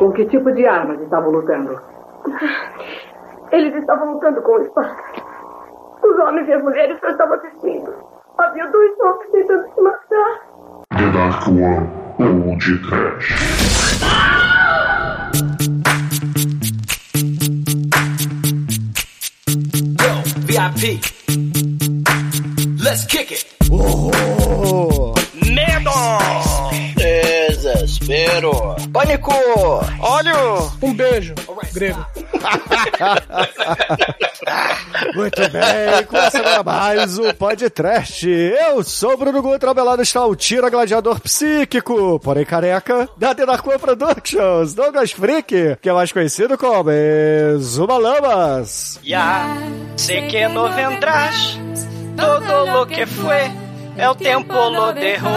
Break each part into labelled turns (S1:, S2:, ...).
S1: Com que tipo de armas estavam lutando?
S2: Eles estavam lutando com espada. Os homens e as mulheres só estavam assistindo. Havia dois homens tentando se matar.
S3: The Dark One Old Trash.
S4: Yo, VIP. Let's kick it.
S5: Medo!
S6: Desespero. Pânico.
S5: Óleo!
S7: Um beijo, grego.
S8: Muito bem, começa agora mais o podcast. Eu sou o Bruno Guto, ao meu lado está o Tira Gladiador Psíquico, porém careca, da One Productions, Douglas Freak, que é mais conhecido como Zuma Lamas.
S5: Ya, sé que no vendrás, todo lo que fue, el tiempo lo dejó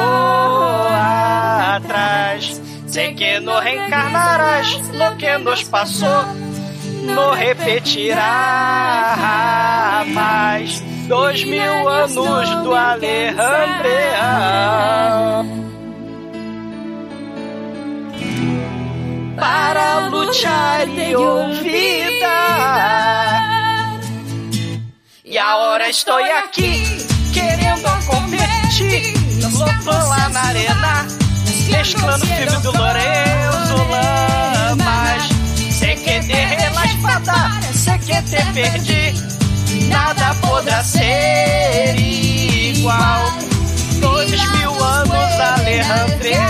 S5: atrás. Sé que no reencarnarás, lo que nos passou, no repetirá mais. Dois mil anos do Alejandria. Para lutar e olvidar. E agora estou aqui, querendo competir. Louco lá na arena, mesclando o filme do Lourenço Lamas. Sei que derrei la espada, sei que te perdi. Nada poderá ser igual. Dois mil anos, Alejandria.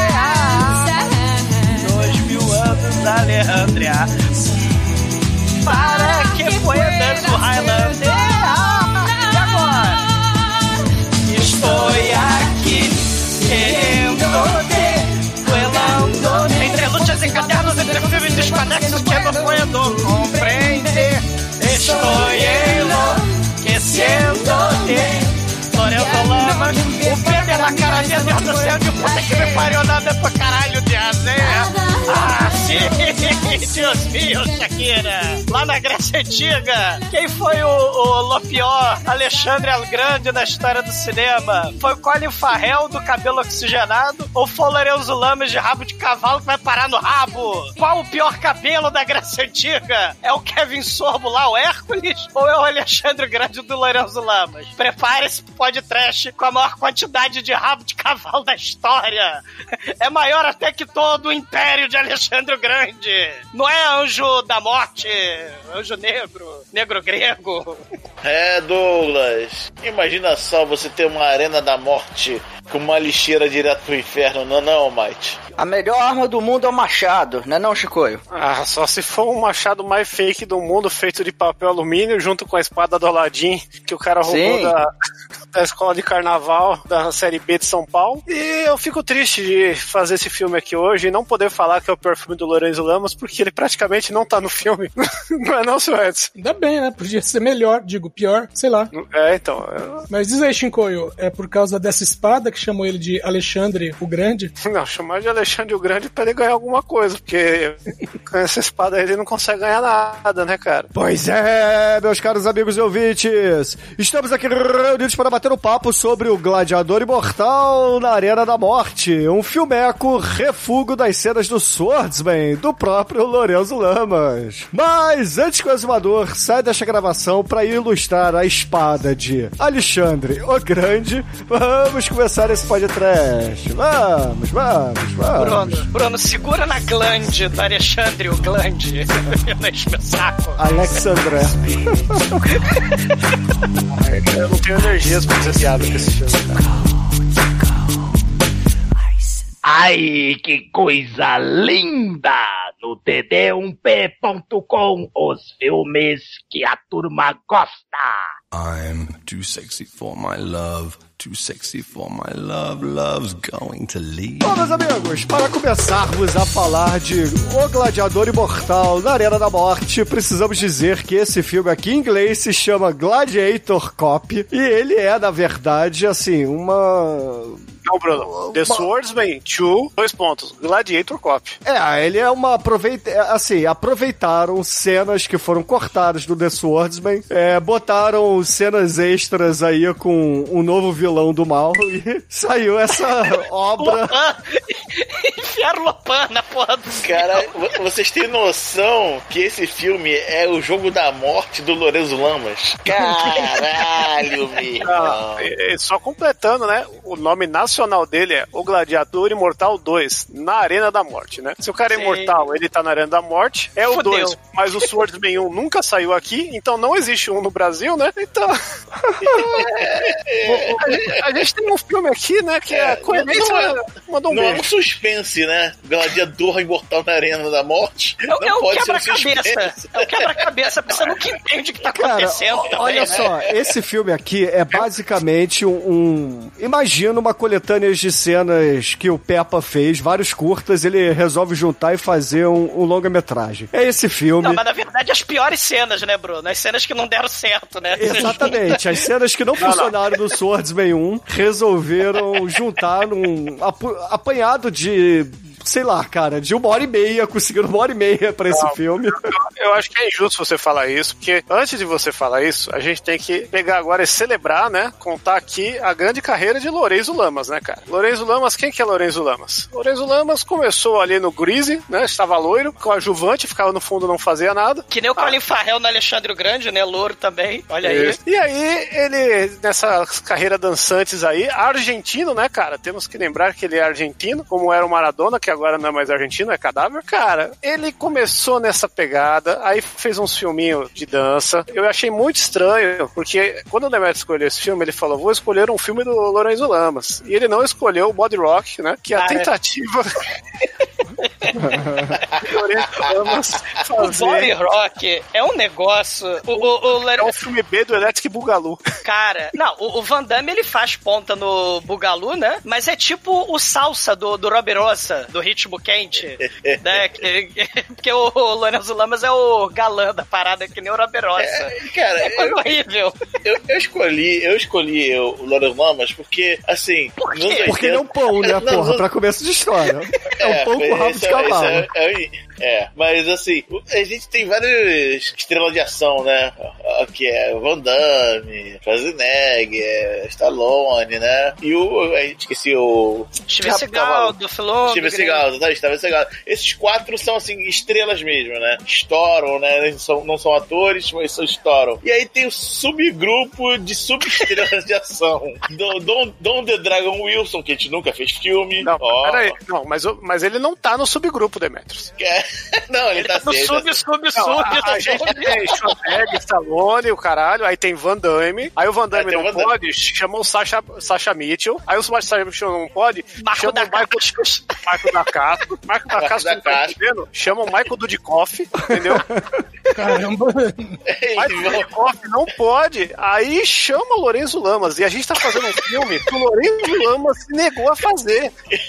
S5: Dois mil anos, Alejandria. Para que puedas o Highlander. Desconexos que não puedo compreender. Estou enlouquecendo-te. O Peter na cara de Deus do céu de puta que me pariu nada pra caralho de azeia. Ah, sim, Deus meu, Shakira. Lá na Grécia Antiga, quem foi o, o Lopior Alexandre Grande na história do cinema? Foi o Colin Farrell do cabelo oxigenado ou foi o Lorenzo Lamas de rabo de cavalo que vai parar no rabo? Qual o pior cabelo da Grécia Antiga? É o Kevin Sorbo lá, o Hércules? Ou é o Alexandre Grande do Lorenzo Lamas? Prepare-se pro podcast com a maior quantidade de rabo de cavalo da história. É maior até que todo o império de Alexandre o Grande. Não é anjo da morte, anjo negro, negro grego.
S6: É, Douglas. Imagina só você ter uma arena da morte com uma lixeira direto pro inferno, não, não, Mike.
S9: A melhor arma do mundo é o machado, né não, Chicoio?
S5: Ah, só se for o machado mais fake do mundo, feito de papel alumínio, junto com a espada do Aladdin, que o cara roubou
S9: Sim.
S5: da, da escola de carnaval da série B de São Paulo. E eu fico triste de fazer esse filme aqui hoje e não poder falar que é o pior filme do Lorenzo Lamas, porque ele praticamente não tá no filme. não é não, seu Edson?
S7: Ainda bem, né? Podia ser melhor, digo, pior, sei lá.
S5: É, então. eu-
S7: Mas diz aí, Shinkoio, é por causa dessa espada que chamam ele de Alexandre o Grande?
S5: Não, chamar de Alexandre o Grande pra ele ganhar alguma coisa, porque com essa espada ele não consegue ganhar nada, né, cara?
S8: Pois é, meus caros amigos e ouvintes, estamos aqui reunidos para bater um papo sobre o Gladiador Imortal na Arena da Morte, um filmeco refugo das cenas do Swordsman, do próprio Lorenzo Lamas. Mas antes que o exumador saia desta gravação para ilustrar a espada de Alexandre o Grande, vamos começar esse podcast. Vamos, vamos, vamos.
S5: Bruno, Bruno, segura na glande do Alexandre o Glande. Não enche meu saco.
S8: Alexandre.
S5: Eu não tenho energias piada com esse filme, cara.
S10: Ai, que coisa linda! No td1p.com, os filmes que a turma gosta.
S4: I'm too sexy for my love, too sexy for my love, love's going to leave.
S8: Bom, meus amigos, para começarmos a falar de O Gladiador Imortal na Arena da Morte, precisamos dizer que esse filme aqui em inglês se chama Gladiator Cop e ele é, na verdade, assim, uma
S11: Não, Bruno. The Swordsman 2, dois pontos. Gladiator Cop.
S8: É, ele é uma aproveita, é, assim, aproveitaram cenas que foram cortadas do The Swordsman, é, botaram cenas extras aí com um novo vilão do mal e saiu essa obra.
S5: Lopan! Enfiaram Lopan na porra do
S6: Cara, vo- vocês têm noção que esse filme é o jogo da morte do Lorenzo Lamas? Caralho, meu
S11: é, só completando, né? O nome nacional dele é O Gladiador Imortal 2, na Arena da Morte, né? Se o cara é
S5: Sim.
S11: imortal, ele tá na Arena da Morte, é o
S5: Fudeu.
S11: 2. Mas o Swordsman 1 nunca saiu aqui, então não existe um no Brasil, né? Então. a, gente, a gente tem um filme aqui, né? Que é, a coerência
S6: não é-
S11: mandou um
S6: Não é um suspense, né? Gladiador imortal na arena da morte.
S5: É, o-
S6: não
S5: é o
S6: pode ser um
S5: quebra-cabeça.
S6: suspense.
S5: É o quebra-cabeça. A pessoa nunca entende o que tá
S8: Cara,
S5: acontecendo.
S8: o-
S5: também,
S8: olha
S5: né?
S8: só, esse filme aqui é basicamente um, um- Imagina uma coletânea de cenas que o Peppa fez, vários curtas, ele resolve juntar e fazer um, um longa-metragem. É esse filme.
S5: Não, mas na verdade as piores cenas, né, Bruno? As cenas que não deram certo, né?
S8: Exatamente, as cenas que não funcionaram no Swordsman 1 resolveram juntar num apanhado de. Sei lá, cara, de uma hora e meia, conseguiram uma hora e meia pra esse
S11: Não.
S8: filme.
S11: Eu acho que é injusto você falar isso, porque antes de você falar isso, a gente tem que pegar agora e celebrar, né? Contar aqui a grande carreira de Lorenzo Lamas, né, cara? Lorenzo Lamas, quem que é Lorenzo Lamas? Lorenzo Lamas começou ali no Greasy, né? Estava loiro, coadjuvante, ficava no fundo não fazia nada.
S5: Que nem o Colin Farrell no Alexandre o Grande, né? Louro também. Olha aí.
S11: E aí, ele, nessa carreira dançantes aí, argentino, né, cara? Temos que lembrar que ele é argentino, como era o Maradona, que agora não é mais argentino, é cadáver. Cara, ele começou nessa pegada, aí fez uns filminhos de dança. Eu achei muito estranho, porque quando o Demetrio escolheu esse filme, ele falou: vou escolher um filme do Lorenzo Lamas. E ele não escolheu o Body Rock, né? Que é a
S5: Ah, é.
S11: tentativa. Lorenzo Lamas
S5: O Body
S11: fazer.
S5: Rock é um negócio. O, o, o
S11: É um filme B do Electric Bugalu.
S5: Cara, não, o, o Van Damme ele faz ponta no Bugalu, né? Mas é tipo o salsa do, do Roberosa, do ritmo quente, né? Que- que- Porque o, o Lorenzo Lamas é o galã da parada, que nem o Roberosa.
S6: É, cara,
S5: É coisa
S6: eu-
S5: horrível.
S6: Eu, eu escolhi, eu escolhi o Lorenzo Lamas porque, assim.
S5: Por quê?
S6: nos 80
S8: Porque ele é um pão, né,
S6: Não,
S8: porra,
S6: nos-
S8: pra começo de história. É um pão com rabo de
S6: é- É, é, é, mas assim, a gente tem várias estrelas de ação, né? Que é Van Damme, Schwarzenegger, Stallone, né? E o. A gente esqueci o.
S5: Steven Seagal, do.
S6: Steven Seagal, tá? Steven Seagal. Esses quatro são, assim, estrelas mesmo, né? Estouram, né? Eles são, não são atores, mas são estouram. E aí tem o subgrupo de subestrelas de ação. Do, Don, Don The Dragon Wilson, que a gente nunca fez filme.
S11: Não,
S6: Ó.
S11: peraí. Não, mas, mas ele não tá no subgrupo, Demetrius.
S6: Não, ele, tá
S5: No
S6: certo.
S5: sub, sub,
S11: Não,
S5: sub.
S11: a, a gente tem Schwarzenegger, Stallone, o caralho, aí tem Van Damme, aí o Van Damme
S6: É,
S11: não
S6: o Van Damme.
S11: pode, chama o Sasha, Sasha Mitchell, aí o Sasha Mitchell não pode,
S5: Marco
S11: chama
S5: da
S11: o Michael. Michael da Castro, Marco da
S6: Marco
S11: Castro tá entendendo, chama o Michael Dudikoff, entendeu?
S7: Caramba.
S11: Michael Dudikoff não pode, aí chama o Lorenzo Lamas, e a gente tá fazendo um filme que o Lorenzo Lamas se negou a fazer.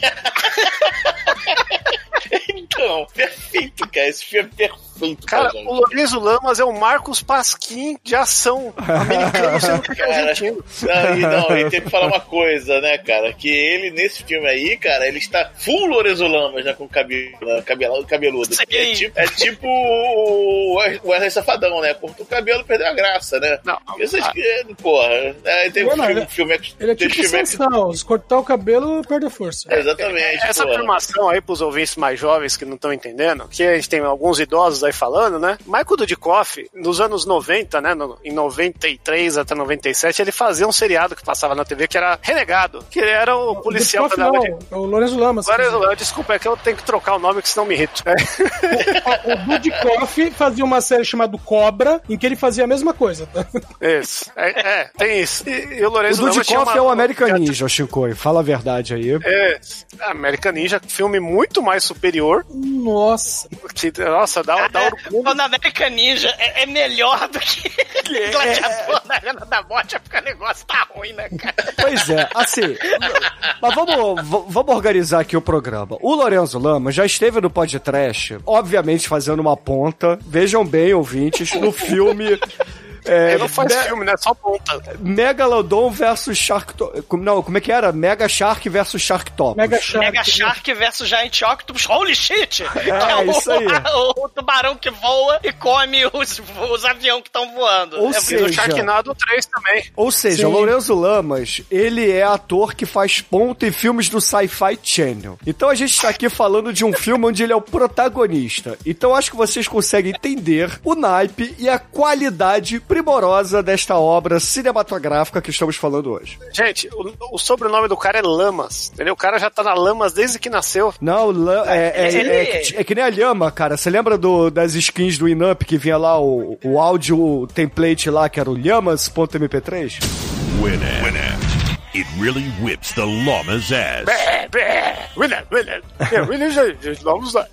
S6: Então, perfeito, cara. Esse filme é perfeito,
S11: Cara, o Lorenzo Lamas é o Marcos Pasquim de ação americano sendo que é argentino.
S6: não, e, não, e tem que falar uma coisa, né, cara? Que ele, nesse filme aí, cara, ele está full Lorenzo Lamas, né? Com cabelo, né, cabelo, cabeludo. É tipo, é tipo o Wesley Safadão, né? Cortou o cabelo e perdeu a graça, né?
S11: Não,
S6: Essas
S11: ah.
S6: que, porra, é, tem um
S7: Não,
S6: filme,
S7: ele-
S6: filme,
S7: Ele é
S6: tem
S7: tipo
S6: filme
S7: Sansão, se cortar o cabelo, perde a força.
S6: Exatamente,
S11: Essa
S6: porra.
S11: afirmação aí pros ouvintes mais jovens que não estão entendendo, que a gente tem alguns idosos aí falando, né? Michael Dudikoff, nos anos 90, né? no- em 93 até 97, ele fazia um seriado que passava na TV que era Renegado, que ele era o policial
S7: Dudikoff
S11: andava de.
S7: não, o Lorenzo Lamas.
S11: Agora, eu- desculpa, é que eu tenho que trocar o nome, que senão me irrito. É,
S7: O Dudikoff fazia uma série chamada Cobra, em que ele fazia a mesma coisa.
S11: Isso. É, é, tem isso. E, e o
S8: O
S11: Lorenzo Lamas tinha
S8: Dudikoff
S11: uma-
S8: é o American Ninja, Shinkoi. Fala a verdade aí.
S11: É, American Ninja, filme muito mais superior.
S7: Nossa.
S11: Que, nossa, dá, orgulho.
S5: Quando a América Ninja é, é melhor do que Gladiador na Arena da Morte, é porque o negócio tá ruim, né, cara?
S8: Pois é, assim. mas vamos, vamos organizar aqui o programa. O Lorenzo Lama já esteve no podcast, obviamente fazendo uma ponta. Vejam bem, ouvintes, no filme. É,
S11: Ele não faz
S8: Me-
S11: filme, né? Só ponta.
S8: Megalodon versus Shark... Não, como é que era? Mega Shark versus Sharktopus.
S7: Mega Shark.
S5: Mega Shark versus Giant Octopus, holy shit!
S8: É,
S5: o,
S8: isso aí.
S5: O, tubarão que voa e come os, os aviões que estão voando.
S8: Ou
S5: É
S8: seja-
S11: E do Sharknado 3 também.
S8: Ou seja,
S7: Sim.
S8: Lourenço Lamas, ele é ator que faz ponta em filmes do Sci-Fi Channel. Então a gente tá aqui falando de um filme onde ele é o protagonista. Então acho que vocês conseguem entender o naipe e a qualidade primorosa desta obra cinematográfica que estamos falando hoje.
S11: Gente, o, o sobrenome do cara é Lamas, entendeu? O cara já tá na Lamas desde que nasceu.
S8: Não, la- é, é, é que- é que nem a Lhama, cara. Você lembra do, das skins do Inup que vinha lá o, o áudio template lá, que era o lhamas.mp3?
S12: Winner. Winner. It really whips the llama's ass.
S11: Winner. É, winner, gente, vamos lá.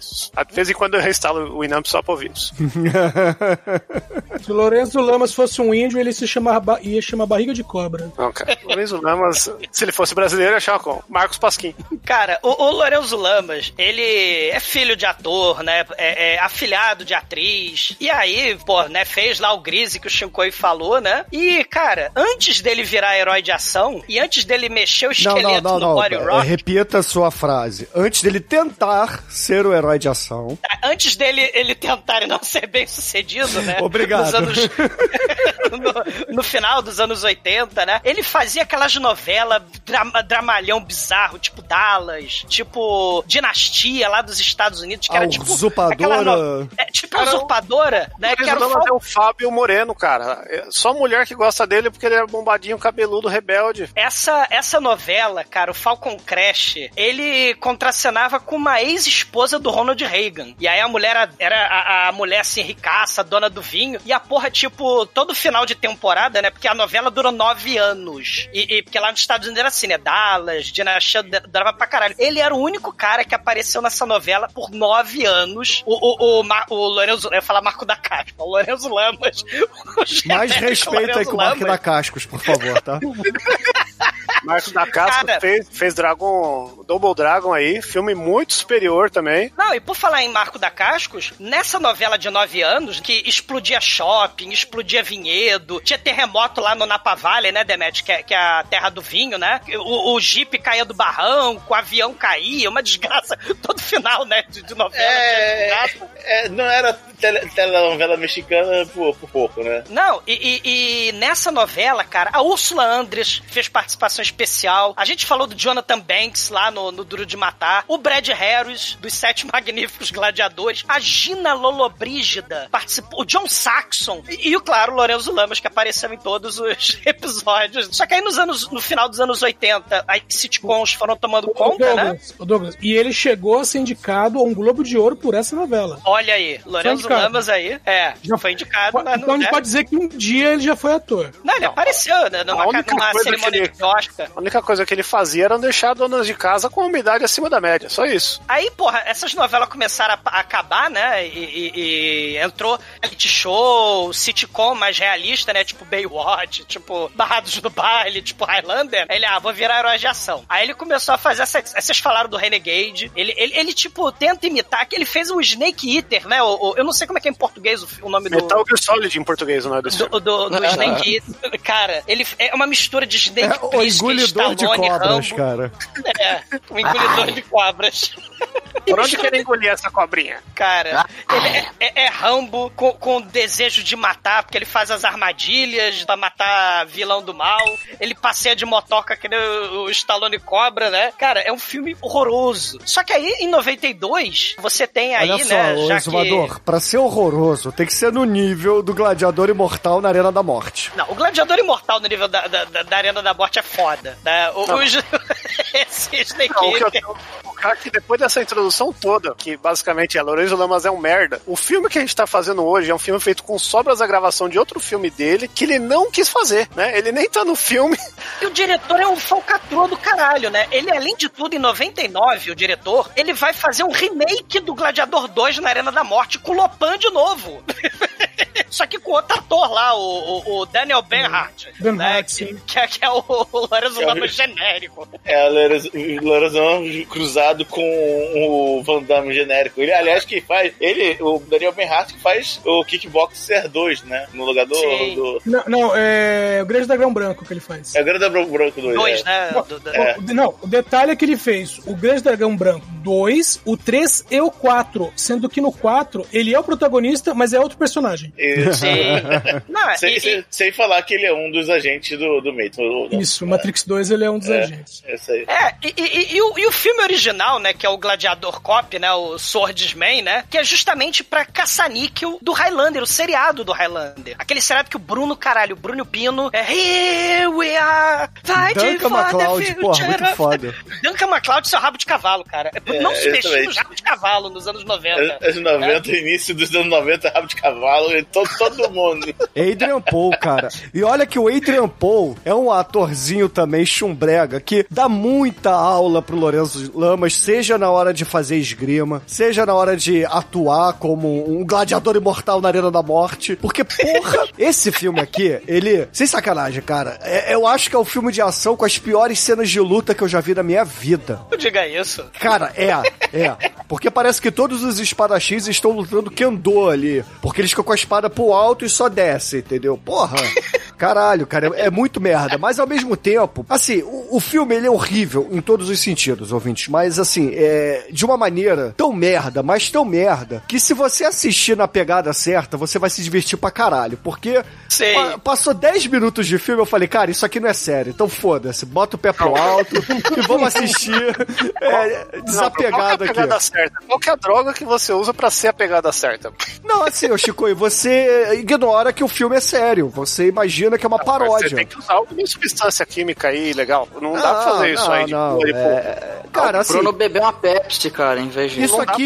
S11: De vez em quando eu reinstalo o Inamp só pra ouvir isso.
S7: Se o Lourenço Lamas fosse um índio, ele se chamava, ia chamar barriga de cobra.
S11: Não, cara. Lorenzo Lamas, se ele fosse brasileiro, eu achava como? Marcos Pasquim.
S5: Cara, o, o Lorenzo Lamas, ele é filho de ator, né? É, é afilhado de atriz. E aí, pô, né? Fez lá o Grise que o Shinkoi falou, né? E, cara, antes dele virar herói de ação e antes dele mexer o esqueleto
S8: não, não,
S5: no
S8: não.
S5: Body
S8: É,
S5: Rock,
S8: repita a sua frase. Antes dele tentar ser o herói de ação.
S5: antes dele ele tentar e não ser bem sucedido, né?
S8: Obrigado.
S5: Nos anos- no, no final dos anos 80, né? Ele fazia aquelas novelas drama, dramalhão bizarro, tipo Dallas, tipo Dinastia lá dos Estados Unidos, que
S8: A
S5: era tipo.
S8: Usurpadora.
S5: aquela no- É, tipo a usurpadora, né? Que era o
S11: Lamas é o Fábio Moreno, cara. É Só mulher que gosta dele porque ele é bombadinho, cabeludo, rebelde.
S5: Essa, essa novela, cara, o Falcon Crash, ele contracenava com uma ex-esposa do Ronald Reagan. E aí a mulher era, era a, a mulher assim, ricaça, dona do vinho. E a porra, tipo, todo final de temporada, né? Porque a novela durou nove anos. E, e- porque lá nos Estados Unidos era assim, né? Dallas, Dinastia, durava pra caralho. Ele era o único cara que apareceu nessa novela por nove anos. O, o, o, Ma- o eu ia falar Marco da Caspa, o Lorenzo Lamas. o
S8: Mais respeito aí com o
S5: Lamas.
S8: da Cascos, por favor, tá?
S11: Marcos da Casca
S5: Cara.
S11: fez, fez Dragon, Double Dragon aí, filme muito superior também.
S5: Não, e por falar em Marco da Cascos, nessa novela de nove anos, que explodia shopping, explodia vinhedo, tinha terremoto lá no Napa Valley, né, Demet, que é, que é a terra do vinho, né? O, o Jeep caía do barranco, o avião caía, uma desgraça. Todo final, né, de, de novela
S6: É, é, não era tele, telenovela mexicana por, por pouco, né?
S5: Não, e, e- e nessa novela, cara, a Úrsula Andres fez participação especial. A gente falou do Jonathan Banks lá no, no Duro de Matar. O Brad Harris, dos Sete Magníficos Gladiadores. A Gina Lollobrigida participou. O John Saxon. E, e, claro, o Lorenzo Lamas, que apareceu em todos os episódios. Só que aí nos anos, no final dos anos 80, as sitcoms foram tomando
S7: Ô,
S5: conta, né?
S7: Douglas, ô, Douglas, e ele chegou a ser indicado a um Globo de Ouro por essa novela.
S5: Olha aí, Lorenzo. Lamas aí. É, já foi indicado.
S7: Então
S5: não,
S7: a gente
S5: né?
S7: pode dizer que um dia ele já foi ator.
S5: Não, ele apareceu né, numa,
S11: A única
S5: numa
S11: coisa
S5: cerimônia
S11: que
S5: de Oscar.
S11: A única coisa que ele fazia era deixar donas de casa com a umidade acima da média, só isso.
S5: Aí, porra, essas novelas começaram a, a acabar, né? E, e- e entrou reality show, sitcom mais realista, né? Tipo Baywatch, tipo Barrados do Baile, tipo Highlander. Aí Ele, ah, vou virar herói de ação. Aí ele começou a fazer essa. Vocês falaram do Renegade. Ele, ele, ele, tipo, tenta imitar, que ele fez o Snake Eater, né? O, o- eu não sei como é que é em português o, o nome do.
S11: Metal Gear Solid em português, não é desse
S5: Do, do, do Snake Eater. Cara, ele é uma mistura de Snake
S8: É o engolidor de cobras,
S5: Rambo.
S8: cara.
S5: É, um engolidor de cobras.
S11: Por onde que ele engolia essa cobrinha?
S5: Cara, ele é, é- é Rambo com, com desejo de matar, porque ele faz as armadilhas pra matar vilão do mal. Ele passeia de motoca que nem o, o Stallone Cobra, né? Cara, é um filme horroroso. Só que aí, em 92, você tem aí,
S8: Olha só,
S5: né,
S8: ô
S5: já
S8: exumador,
S5: que...
S8: pra ser horroroso, tem que ser no nível do Gladiador Imortal na Arena da Morte.
S5: Não, o Gladiador Imortal no nível da, da, da- da Arena da Morte é foda. Né? O, os- Snake
S11: Não, o, que
S5: Eater.
S11: eu, o cara que depois dessa introdução toda, que basicamente é Lourenço Lamas é um merda, o filme que a gente tá fazendo hoje é um filme feito com sobras da gravação de outro filme dele que ele não quis fazer, né? Ele nem tá no filme.
S5: E o diretor é um falcatrua do caralho, né? Ele, além de tudo, em 99, o diretor, ele vai fazer um remake do Gladiador 2 na Arena da Morte com o Lopan de novo. só que com outro ator lá, o, o, o Daniel Benhart.
S7: Ben
S5: né,
S7: Hart,
S5: que,
S7: sim.
S5: que, é- que é o, o Lorenzo
S6: É
S5: Lamas genérico.
S6: É o Lorazão cruzado com o Van Damme genérico. Ele, aliás, que faz. Ele, o Daniel Benhart, que faz o Kickboxer 2, né? No lugar do.
S5: Sim.
S6: do
S7: Não, não, é o Grande Dragão Branco que ele faz.
S6: é o Grande Branco Branco 2.
S5: Dois,
S6: é.
S5: né?
S7: Não,
S5: do- do-
S6: É.
S7: o- Não, o detalhe é que ele fez o Grande Dragão Branco 2, o 3 e o 4. Sendo que no 4 ele é o protagonista, mas é outro personagem.
S6: Isso.
S5: Sim. Não,
S6: sem,
S5: e-
S6: sem- sem falar que ele é um dos agentes do, do Matrix.
S7: Isso, o Matrix 2 ele é um dos
S6: É.
S7: agentes.
S6: É isso aí.
S5: É, e, e- e o, e o filme original, né, que é o Gladiador Cop, né, o Swordsman, né, que é justamente pra caçar níquel do Highlander, o seriado do Highlander. Aquele seriado que o Bruno, caralho, o Bruno Pino, é Here we are, fighting
S8: Duncan
S5: for the
S8: MacLeod, porra, muito foda.
S5: Duncan MacLeod, seu rabo de cavalo, cara. É,
S6: É,
S5: não se mexia no rabo de cavalo nos anos 90.
S6: Anos 90, início dos anos 90, rabo de cavalo, e todo, todo mundo.
S8: Adrian Paul, cara. E olha que o Adrian Paul é um atorzinho também chumbrega que dá muita aula pro Lourenço Lamas, seja na hora de fazer esgrima, seja na hora de atuar como um gladiador imortal na Arena da Morte. Porque, porra, esse filme aqui, ele. Sem sacanagem, cara. é- eu acho que é o filme de ação com as piores cenas de luta que eu já vi na minha vida.
S5: Não diga isso.
S8: Cara, é, é. Porque parece que todos os espadachins estão lutando kendo ali. Porque eles ficam com a espada pro alto e só desce, entendeu? Porra. Caralho, cara, é, é muito merda. Mas ao mesmo tempo, assim, o, o filme ele é horrível em todos os sentidos, ouvintes. Mas assim, é de uma maneira tão merda, mas tão merda, que se você assistir na pegada certa, você vai se divertir pra caralho. Porque pa- passou 10 minutos de filme, eu falei, cara, isso aqui não é sério. Então foda-se, bota o pé pro alto e vamos assistir é, desapegado
S11: Qual que é a
S8: aqui.
S11: pegada certa? Qual é a droga que você usa pra ser a pegada certa?
S8: Não, assim, ô Chico, e você ignora que o filme é sério. Você imagina que é uma
S11: Você
S8: paródia.
S11: tem que usar alguma substância química aí, legal. Não dá pra
S8: Ah,
S11: fazer isso
S8: não,
S11: aí de
S8: não,
S11: e pouco.
S8: é- Cara, assim,
S9: Bruno bebeu uma Pepsi, cara, em vez de...
S8: isso
S11: não
S8: aqui.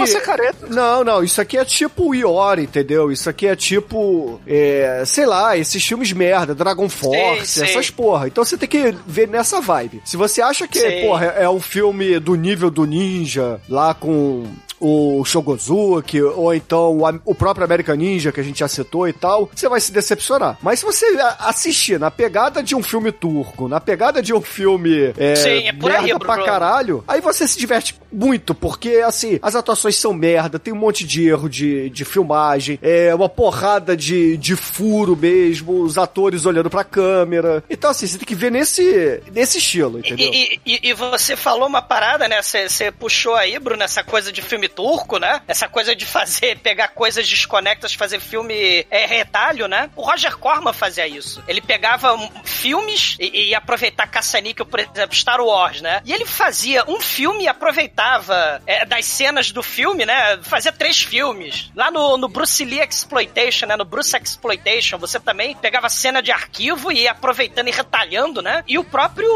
S8: Não, não, isso aqui é tipo o Iori, entendeu? Isso aqui é tipo. é, sei lá, esses filmes merda, Dragon Force,
S5: sei.
S8: essas porra. Então você tem que ver nessa vibe. Se você acha que,
S5: Sei.
S8: porra, é um filme do nível do Ninja, lá com o Shogozuki, ou então o, o próprio American Ninja, que a gente já citou e tal, você vai se decepcionar. Mas se você a- assistir na pegada de um filme turco, na pegada de um filme é,
S5: Sim, é por aí,
S8: merda pra caralho, aí você se diverte muito, porque, assim, as atuações são merda, tem um monte de erro de, de filmagem, é uma porrada de, de furo mesmo, os atores olhando pra câmera. Então, assim, você tem que ver nesse, nesse estilo, entendeu?
S5: E, e- e- você falou uma parada, né? Você puxou aí, Bruno, essa coisa de filme turco, né? Essa coisa de fazer, pegar coisas desconectas, fazer filme é, retalho, né? O Roger Corman fazia isso. Ele pegava filmes e, e aproveitar caça-níquel, por exemplo, Star Wars, né? E ele fazia um filme e aproveitava é, das cenas do filme, né? Fazia três filmes. Lá no, no Bruce Lee Exploitation, né? No Bruce Exploitation, você também pegava cena de arquivo e ia aproveitando e retalhando, né? E o próprio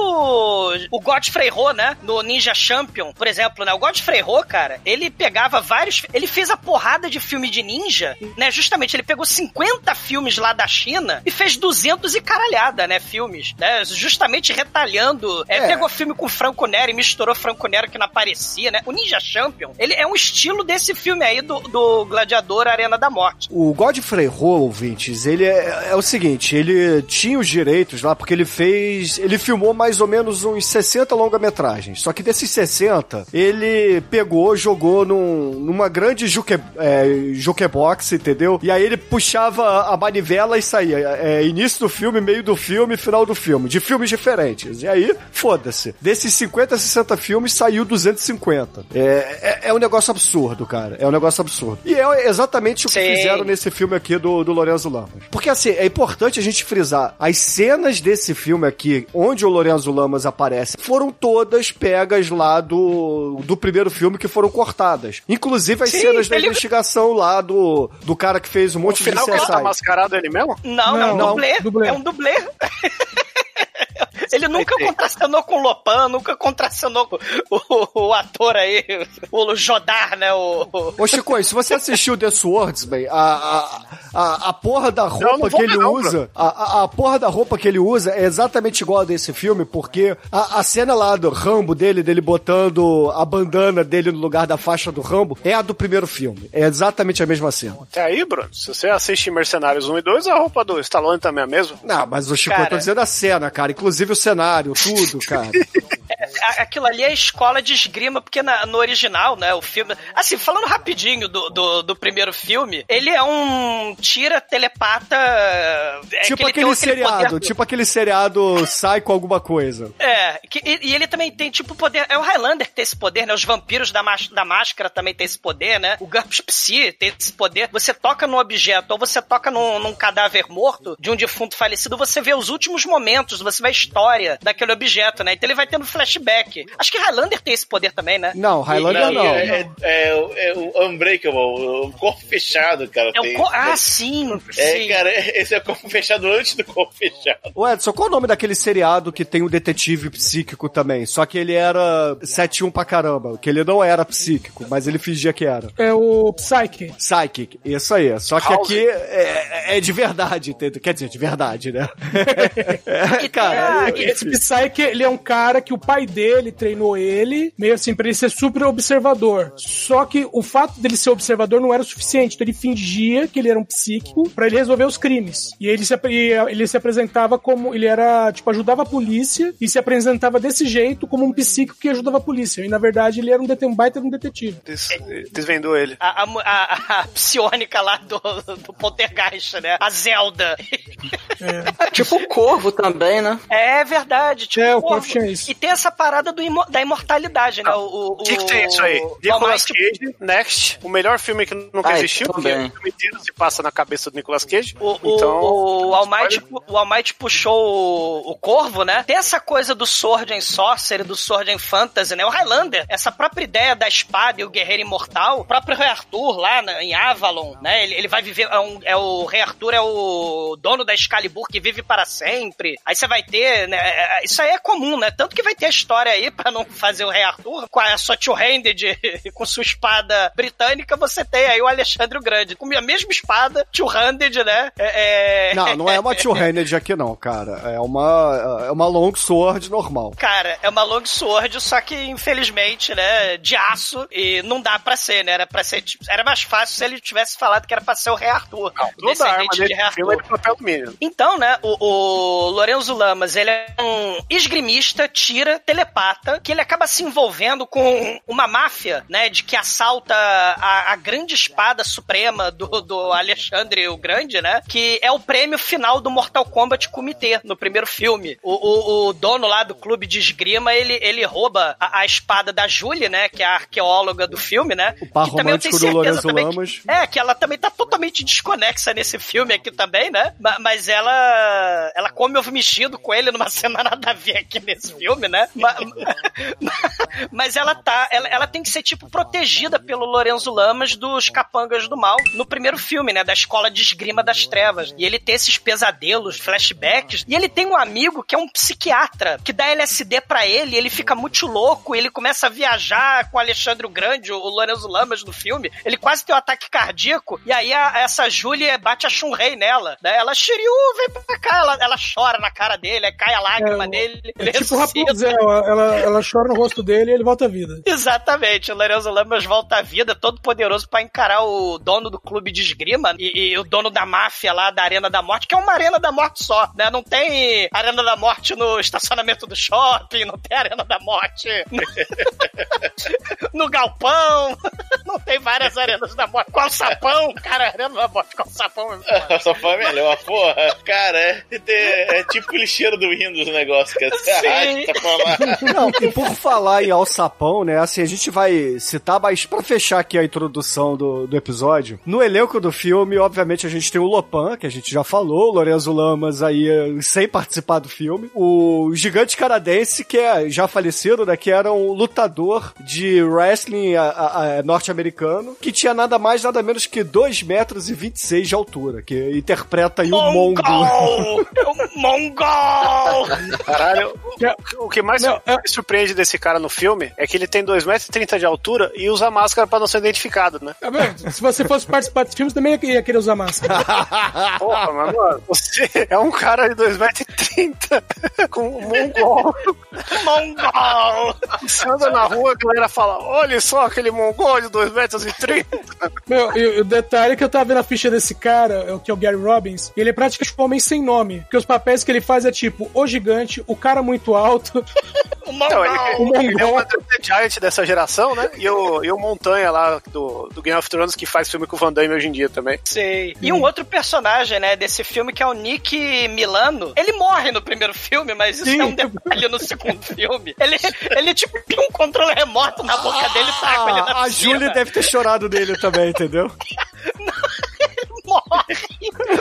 S5: o Godfrey Ho, né? No Ninja Champion, por exemplo, né? O Godfrey Ho, cara, ele pegava vários. Ele fez a porrada de filme de ninja, né? Justamente, ele pegou 50 filmes lá da China e fez 200 e caralhada, né? Filmes, né? Justamente retalhando. É,
S8: É.
S5: Pegou filme com Franco Nero e misturou Franco Nero que não aparecia, né? O Ninja Champion, ele é um estilo desse filme aí do, do Gladiador Arena da Morte.
S8: O Godfrey Ho, ouvintes, ele é, é o seguinte, ele tinha os direitos lá, porque ele fez. Ele filmou mais ou menos uns 60 longa-metragens. Só que desses 60, ele pegou, jogou num, numa grande juke, é, jukebox, entendeu? E aí ele puxava a manivela e saía. É, início do filme, meio do filme, final do filme. De filmes diferentes. E aí, foda-se. Desses 50, 60 filmes, saiu 250. É, é, é um negócio absurdo, cara. É um negócio absurdo. E é exatamente o que
S5: Sim.
S8: fizeram nesse filme aqui do, do Lorenzo Lamas. Porque, assim, é importante a gente frisar, as cenas desse filme aqui, onde o Lorenzo Lamas aparece, foram todas pegas lá do, do primeiro filme que foram cortadas. Inclusive as
S5: Sim,
S8: cenas da
S5: ele-
S8: investigação lá do, do cara que fez um monte de
S11: final que ele tá
S8: CSI.
S11: mascarado ele mesmo?
S5: Não, não,
S7: Não,
S5: é um
S7: não,
S5: dublê.
S7: dublê.
S5: É um dublê. Ele nunca contracenou com o Lopan, nunca contracenou com o, o ator aí, o Jodar, né? O, o...
S8: Ô, Chico, se você assistiu The Swordsman, a, a, a, a porra da roupa que ele
S11: não,
S8: usa, a, a, a porra da roupa que ele usa é exatamente igual a desse filme, porque a, a cena lá do Rambo dele, dele botando a bandana dele no lugar da faixa do Rambo, é a do primeiro filme. É exatamente a mesma cena.
S11: Até aí, Bruno, se você assiste Mercenários 1 e 2, a roupa do Stallone também é a mesma?
S8: Não, mas o Chico, eu tô
S5: Cara.
S8: dizendo a cena, cara. Inclusive o cenário, tudo, cara.
S5: Aquilo ali é escola de esgrima, porque na- no original, né, o filme... Assim, falando rapidinho do, do, do primeiro filme, ele é um tira telepata... é
S8: tipo
S5: ele tem
S8: aquele seriado,
S5: poder
S8: tipo aquele seriado sai com alguma coisa.
S5: É, que- e, e ele também tem, tipo, poder. É o Highlander que tem esse poder, né? Os vampiros da, da máscara também tem esse poder, né? O Gurps Psy tem esse poder. Você toca num objeto ou você toca num, num cadáver morto de um defunto falecido, você vê os últimos momentos, você vê a história daquele objeto, né? Então ele vai tendo flashback. Acho que Highlander tem esse poder também, né?
S8: Não, Highlander
S6: Não,
S8: não.
S6: É, é- é o- é o Unbreakable, o corpo fechado, cara.
S5: É o
S6: tem-
S5: co- Ah, sim.
S6: É,
S5: sim.
S6: cara, esse é o corpo fechado antes do corpo fechado.
S8: Ô Edson, qual o nome daquele seriado que tem o detetive psíquico também? Só que ele era 7-1 pra caramba. Que ele não era psíquico, mas ele fingia que era.
S7: É o Psyche.
S8: Psychic, isso aí. Só que
S11: House.
S8: aqui é, é de verdade, entendeu? Quer dizer, de verdade, né? é, cara,
S5: E-
S7: Esse Psyche, ele é um cara que o pai dele treinou ele, meio assim, pra ele ser super observador. Só que o fato dele ser observador não era o suficiente, então ele fingia que ele era um psíquico pra ele resolver os crimes. E ele se, ap- e, ele se apresentava como, ele era, tipo, ajudava a polícia e se apresentava desse jeito como um psíquico que ajudava a polícia. E na verdade ele era um, det um baita de um detetive.
S11: Des- Desvendou ele.
S5: A, a, a, a psiônica lá do, do Poltergeist, né? A Zelda.
S9: É tipo o Corvo também, né?
S5: É verdade. Tipo,
S7: É, o Corvo tinha isso.
S5: E tem essa parada do imo- da imortalidade, né? O,
S11: O que, que tem isso aí?
S5: o
S11: Nicolas Cage, Next, o melhor filme que nunca
S9: Ah,
S11: existiu, porque o filme inteiro se passa na cabeça do Nicolas Cage.
S5: O, o,
S11: então,
S5: o, Almighty, o Almighty puxou o, o Corvo, né? Tem essa coisa do Sword and Sorcery, do Sword and Fantasy, né? O Highlander, essa própria ideia da espada e o guerreiro imortal, o próprio Rei Arthur lá na- em Avalon, né? Ele, ele vai viver, é, um- é o Rei Arthur é o dono da Excalibur que vive para sempre. Aí você vai ter, né? é- é- Isso aí é comum, né? Tanto que vai ter a história aí, pra não fazer o Rei Arthur, com a sua two-handed, com sua espada britânica, você tem aí o Alexandre o Grande, com a mesma espada, two-handed, né? É, é-
S8: Não, não é uma two-handed aqui não, cara. É uma, é uma long sword normal.
S5: Cara, é uma long sword, só que infelizmente, né, de aço e não dá pra ser, né? Era para ser, tipo, era mais fácil se ele tivesse falado que era pra ser o Rei Arthur, o
S11: toda arma
S5: descendente de Rei Arthur.
S11: de papel.
S5: Então, né, o, o Lorenzo Lamas, ele é um esgrimista, tira, telepata, que ele acaba se envolvendo com uma máfia, né, de que assalta a, a grande espada suprema do, do Alexandre o Grande, né, que é o prêmio final do Mortal Kombat Comitê, no primeiro filme. O, o, o dono lá do clube de esgrima, ele, ele rouba a, a espada da Julie, né, que é a arqueóloga do filme, né,
S8: O par
S5: que também eu tenho certeza também que- é, que ela também tá totalmente desconexa nesse filme aqui também, né? Ma- Mas ela ela come ovo mexido com ele numa cena nada a ver aqui nesse filme, né? Ma- ma- Mas ela tá, ela, ela tem que ser tipo protegida pelo Lorenzo Lamas dos capangas do mal no primeiro filme, né? Da escola de esgrima das trevas. E ele tem esses pesadelos, flashbacks. E ele tem um amigo que é um psiquiatra que dá LSD pra ele. E ele fica muito louco. E ele começa a viajar com o Alexandre o Grande, o Lorenzo Lamas do filme. Ele quase tem um ataque cardíaco. E aí a- essa Julie bate a Shun-Rei nela. Né? Ela, Shiryu, vem pra cá. Ela, ela chora na cara dele, cai a lágrima
S7: É,
S5: dele.
S7: É
S5: ele
S7: tipo
S5: ressuscita.
S7: Rapunzel, ela, ela chora no rosto dele e ele volta à vida.
S5: Exatamente, o Lorenzo Lamas volta à vida, todo poderoso pra encarar o dono do clube de esgrima e, e o dono da máfia lá da Arena da Morte, que é uma Arena da Morte só, né? Não tem Arena da Morte no estacionamento do shopping, não tem Arena da Morte no, galpão, não tem várias Arenas da Morte. Qual sapão? Cara, Arena da Morte, qual sapão?
S6: Só foi melhor, porra. Cara, é, é, é tipo o lixeiro do Windows o negócio, cara. Você arrasta pra lá.
S8: Não, e por falar em alçapão, né, assim, a gente vai citar, mas pra fechar aqui a introdução do, do episódio, no elenco do filme, obviamente, a gente tem o Lopan, que a gente já falou, o Lorenzo Lamas aí, sem participar do filme, o gigante canadense, que é já falecido, né, que era um lutador de wrestling norte-americano, que tinha nada mais, nada menos que 2 metros e 26 de altura, que interpreta aí o Mongol.
S5: É o Mongol!
S11: Caralho, o, o que me surpreende desse cara no filme é que ele tem 2,30m de altura e usa máscara pra não ser identificado, né?
S7: Tá vendo? Se você fosse participar desse filme, também ia querer usar máscara.
S11: Porra, mas, mano, você é um cara de 2,30m com um mongol.
S5: Mongol!
S11: Você anda na rua, a galera fala: olha só aquele mongol de 2,30m.
S7: Meu, e o detalhe é que eu tava vendo a ficha desse cara, é o que é o Gary Robbins, e ele é praticamente um homem sem nome. Porque os papéis que ele faz é tipo o gigante, o cara muito alto.
S5: o mongol.
S11: Não, ele, ele é o André Giant dessa geração, né? E o, e o Montanha lá do, do Game of Thrones que faz filme com o Van Damme hoje em dia também.
S5: Sei. E um outro personagem, né, desse filme que é o Nick Milano. Ele morre no primeiro filme, mas isso
S8: Sim.
S5: é um detalhe no segundo filme. Ele, ele tipo, tem um controle remoto na boca dele e taca ele na
S8: Ah, a
S5: piscina.
S8: Júlia deve ter chorado dele também, entendeu?
S5: morre.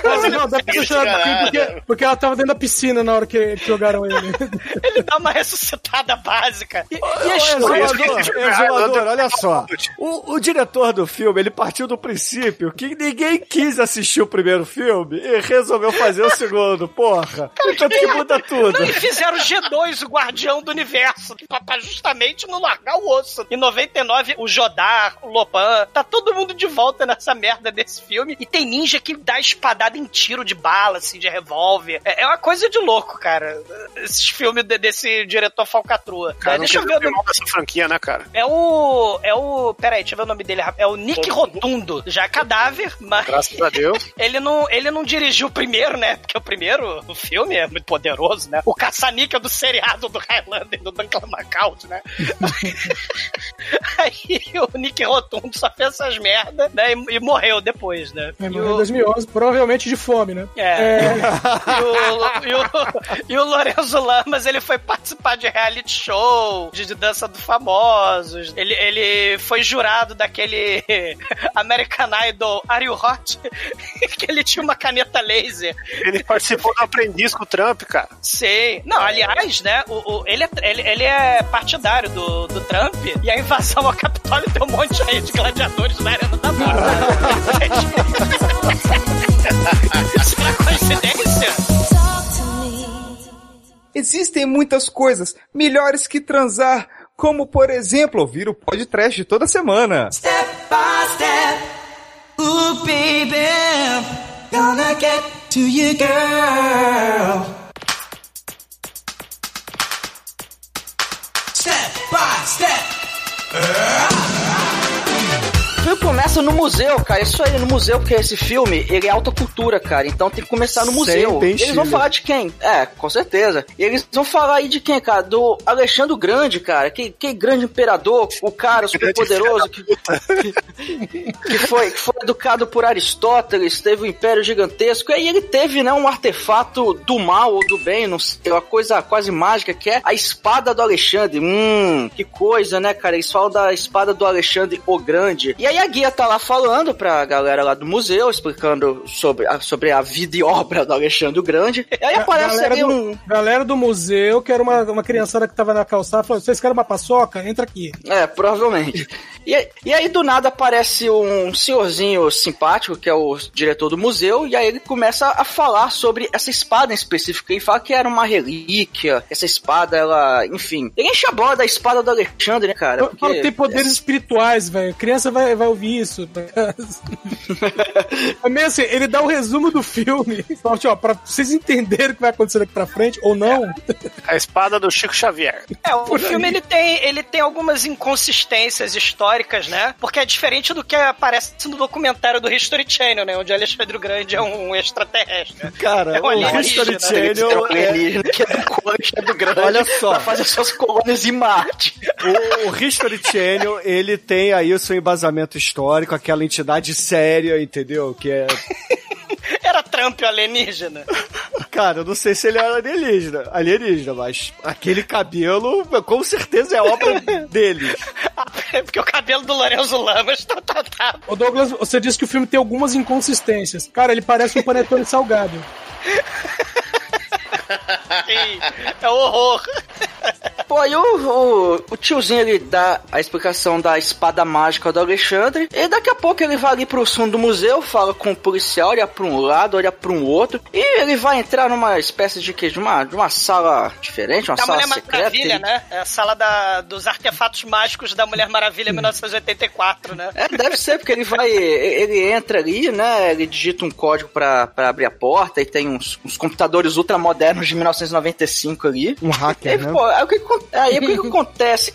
S7: Mas, não, deve ter chorado aqui porque, porque ela tava dentro da piscina na hora que, que jogaram ele.
S5: Ele dá uma ressuscitada básica. E, e a história...
S8: Exumador, olha só. O, o diretor do filme, ele partiu do princípio que ninguém quis assistir o primeiro filme e resolveu fazer o segundo, porra. Tanto que muda tudo.
S5: Não, e fizeram o G2, o Guardião do Universo, pra, pra justamente não largar o osso. Em 99, o Jodar, o Lopan, tá todo mundo de volta nessa merda desse filme. E tem ninja que dá espadada em tiro de bala, assim, de revólver. É, é uma coisa de louco, cara. Esses filmes de- desse diretor falcatrua.
S11: Cara,
S5: É, deixa eu ver o nome.
S11: dessa franquia, né, cara?
S5: É o. É o. Peraí, deixa eu ver o nome dele. É o Nick Rotundo. Já é cadáver, mas.
S11: Graças a Deus.
S5: Ele não, ele não dirigiu o primeiro, né? Porque o primeiro, o filme é muito poderoso, né? O caça-níquel do seriado do Highlander, do Duncan MacLeod, né? Aí o Nick Rotundo só fez essas merdas, né? E, e morreu depois, né?
S7: É,
S5: E
S7: morreu em
S5: o-
S7: 2011, provavelmente de fome, né?
S5: é. E, o, e, o, e o Lorenzo Lamas, ele foi participar de reality show, de, de dança dos famosos. Ele, ele foi jurado daquele American Idol Are You Hot? que ele tinha uma caneta laser.
S11: Ele participou do Aprendiz com o Trump, cara.
S5: Sei. Não, aliás, né, o, o- ele, é, ele, ele é partidário do, do Trump e a invasão ao Capitólio deu um monte aí de gladiadores na Arena da Morte. Isso é coincidência?
S13: Existem muitas coisas melhores que transar, como por exemplo ouvir o podcast toda semana.
S14: Step by step, ooh baby, gonna get to you, girl. Step by step.
S9: O filme começa no museu, cara. Isso aí, no museu, porque esse filme, ele é alta cultura, cara. Então tem que começar no museu. Eles vão
S8: estilo.
S9: falar de quem? É, com certeza. E eles vão falar aí de quem, cara? Do Alexandre o Grande, cara. Que, que grande imperador, o cara super poderoso que, que foi, que foi educado por Aristóteles, teve um império gigantesco. E aí ele teve, né, um artefato do mal ou do bem, não sei, uma coisa quase mágica, que é a espada do Alexandre. Hum, que coisa, né, cara? Eles falam da espada do Alexandre o Grande. E aí a guia tá lá falando pra galera lá do museu, explicando sobre a, sobre a vida e obra do Alexandre o Grande. E aí aparece
S7: galera,
S9: ali
S7: do,
S9: um...
S7: galera do museu, que era uma, uma criançada que tava na calçada, falou: vocês querem uma paçoca? Entra aqui.
S9: É, provavelmente. E, aí- e aí, do nada, aparece um senhorzinho simpático, que é o diretor do museu, e aí ele começa a falar sobre essa espada em específico. Ele fala que era uma relíquia, essa espada, ela, enfim. Ele enche a bola da espada do Alexandre, né, cara?
S7: Fala que tem poderes espirituais, velho. Criança vai, vai ouvir isso. é meio assim, ele dá um resumo do filme. Fala, tipo, ó, pra vocês entenderem o que vai acontecer daqui pra frente, ou não.
S11: A espada do Chico Xavier.
S5: É, o filme ele tem, ele tem algumas inconsistências históricas, né? Porque é diferente do que aparece no documentário do History Channel, né? Onde Alexandre o Grande é um extraterrestre.
S8: Cara,
S5: é um
S8: o. History Channel
S9: É um alienígena que é do Alexandre o Grande
S8: Olha só.
S9: pra fazer suas colônias em Marte.
S8: O, o History Channel, ele tem aí o seu embasamento histórico, aquela entidade séria, entendeu? Que é.
S5: Era Trump o alienígena.
S8: Cara, eu não sei se ele era alienígena, alienígena, mas aquele cabelo, com certeza é obra dele.
S5: Porque o cabelo do Lorenzo Lamas tá, tá, tá.
S7: Ô Douglas, você disse que o filme tem algumas inconsistências. Cara, ele parece um panetone salgado.
S5: Sim, é um horror.
S9: Pô, aí o, o, o tiozinho ele dá a explicação da espada mágica do Alexandre. E daqui a pouco ele vai ali pro fundo do museu, fala com o policial, olha pra um lado, olha pra um outro. E ele vai entrar numa espécie de que? De uma, de uma sala diferente, uma
S5: Da
S9: sala
S5: Mulher
S9: secreta.
S5: Maravilha,
S9: ele-
S5: né? É a sala da, dos artefatos mágicos da Mulher Maravilha 1984, né?
S9: É, deve ser, porque ele vai. Ele entra ali, né? Ele digita um código pra, pra abrir a porta e tem uns, uns computadores ultramodernos de 1995 ali.
S8: Um hacker,
S9: Aí,
S8: né?
S9: pô, aí o que, aí, o que, que acontece?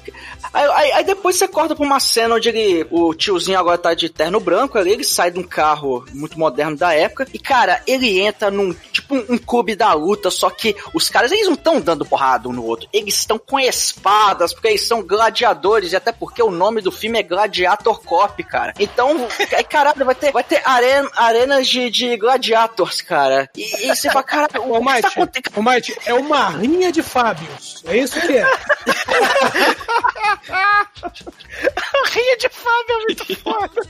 S9: Aí, aí- aí depois você corta pra uma cena onde ele, o tiozinho agora tá de terno branco, ali ele sai de um carro muito moderno da época e, cara, ele entra num, tipo, um, um clube da luta, só que os caras, eles não estão dando porrada um no outro, eles estão com espadas, porque eles são gladiadores, e até porque o nome do filme é Gladiator Cop, cara. Então, aí, caralho, vai ter, vai ter arena, arenas de, de gladiators, cara. E, e você fala, caralho,
S7: Ô,
S9: o que tá
S7: Mike,
S9: acontecendo?
S7: Mike, é uma rinha de Fábios. É isso que é.
S5: Rinha de Fábio é muito foda.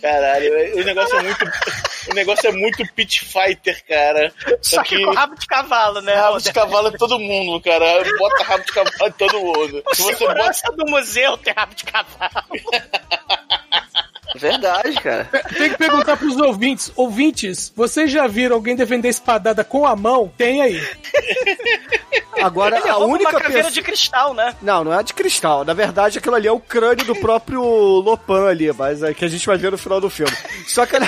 S6: Caralho, o negócio é muito. O negócio é muito pit fighter, cara.
S5: Só que com rabo de cavalo, né?
S6: Rabo de cavalo é todo mundo, cara. Bota rabo de cavalo em todo mundo.
S5: O
S6: Se você bota.
S5: do museu tem rabo de cavalo.
S9: Verdade, cara.
S7: Tem que perguntar pros ouvintes. Ouvintes, vocês já viram alguém defender espadada com a mão? Tem aí.
S8: Agora,
S5: Ele
S8: a única
S5: uma caveira
S8: pessoa...
S5: de cristal, né?
S8: Não, não é de cristal. Na verdade, aquilo ali é o crânio do próprio Lopan ali, mas é que a gente vai ver no final do filme. Só que...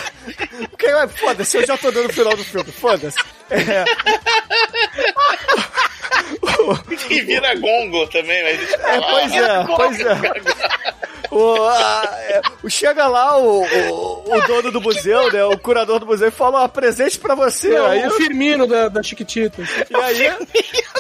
S8: Foda-se, eu já tô dando o final do filme. Foda-se. É...
S6: E vira gongo também, mas
S8: É, pois é, pois é. O, a- é, o- chega lá o, o, o dono do museu, né? O curador do museu e fala: ó, presente pra você.
S7: Não,
S8: aí,
S7: o Firmino da, da Chiquititas.
S8: e aí,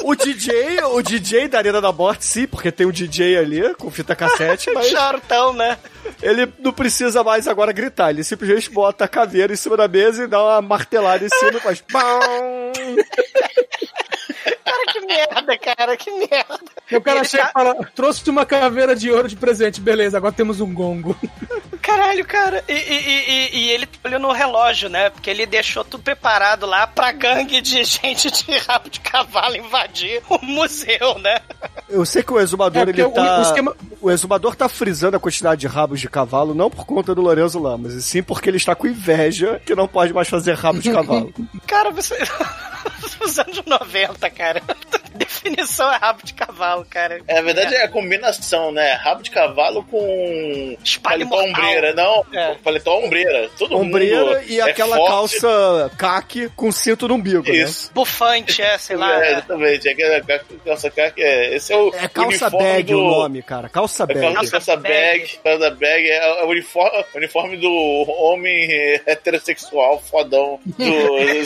S8: o DJ, o DJ da Arena da Morte, sim, porque tem um DJ ali com fita cassete, mas
S5: Chartão, né?
S8: Ele não precisa mais agora gritar. Ele simplesmente bota a caveira em cima da mesa e dá uma martelada em cima e faz. pão.
S5: Cara, que merda, cara, que merda.
S7: E o cara
S5: Ele
S7: chega
S5: tá-
S7: e fala: trouxe uma caveira de ouro de presente. Beleza, agora temos um gongo.
S5: Caralho, cara. E, e- e- e- ele olhou no relógio, né? Porque ele deixou tudo preparado lá pra gangue de gente de rabo de cavalo invadir o museu, né?
S8: Eu sei que o exumador,
S7: É,
S8: ele
S7: o-
S8: tá.
S7: o esquema-
S8: O exumador tá frisando a quantidade de rabos de cavalo, não por conta do Lorenzo Lamas, e sim porque ele está com inveja que não pode mais fazer rabo de cavalo.
S5: Cara, você. Os anos 90, cara. Definição é rabo de cavalo, cara.
S6: É, na verdade é a combinação, né? Rabo de cavalo com
S5: Espalho
S6: paletó
S5: mortal.
S6: ombreira. Não,
S5: É.
S6: paletó ombreira. Todo
S8: Ombreira
S6: mundo
S8: e
S6: é
S8: aquela
S6: forte.
S8: calça caque com cinto no umbigo,
S6: Isso.
S5: Bufante, é, sei lá.
S6: É,
S5: é.
S6: exatamente. Ca- calça caque é. Esse é o.
S8: né? É calça bag
S6: do...
S8: o nome, cara. Calça
S6: É
S8: bag.
S6: calça, calça bag, calça bag é o uniforme, uniforme do homem heterossexual fodão dos,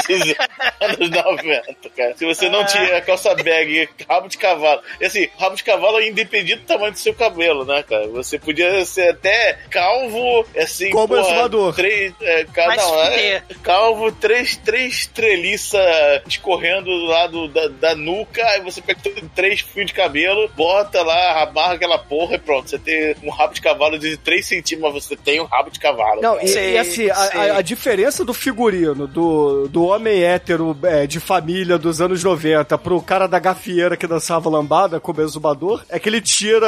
S6: dos anos 90, cara. Se você não tinha calça bag, rabo de cavalo. E assim, rabo de cavalo é independente do tamanho do seu cabelo, né, cara? Você podia ser até calvo, assim,
S8: Como
S6: porra,
S8: exumador.
S6: Três, é, não, é, calvo, três, três treliça escorrendo do lado da, da nuca, aí você pega três fios de cabelo, bota lá, amarra aquela porra e pronto. Você tem um rabo de cavalo de 3 centímetros, mas você tem um rabo de cavalo.
S8: Não, e,
S5: Sei,
S8: e assim, a, a- a diferença do figurino do, do homem hétero é, de família dos anos 90 pro cara da gafieira que dançava lambada como exumador é que ele tira,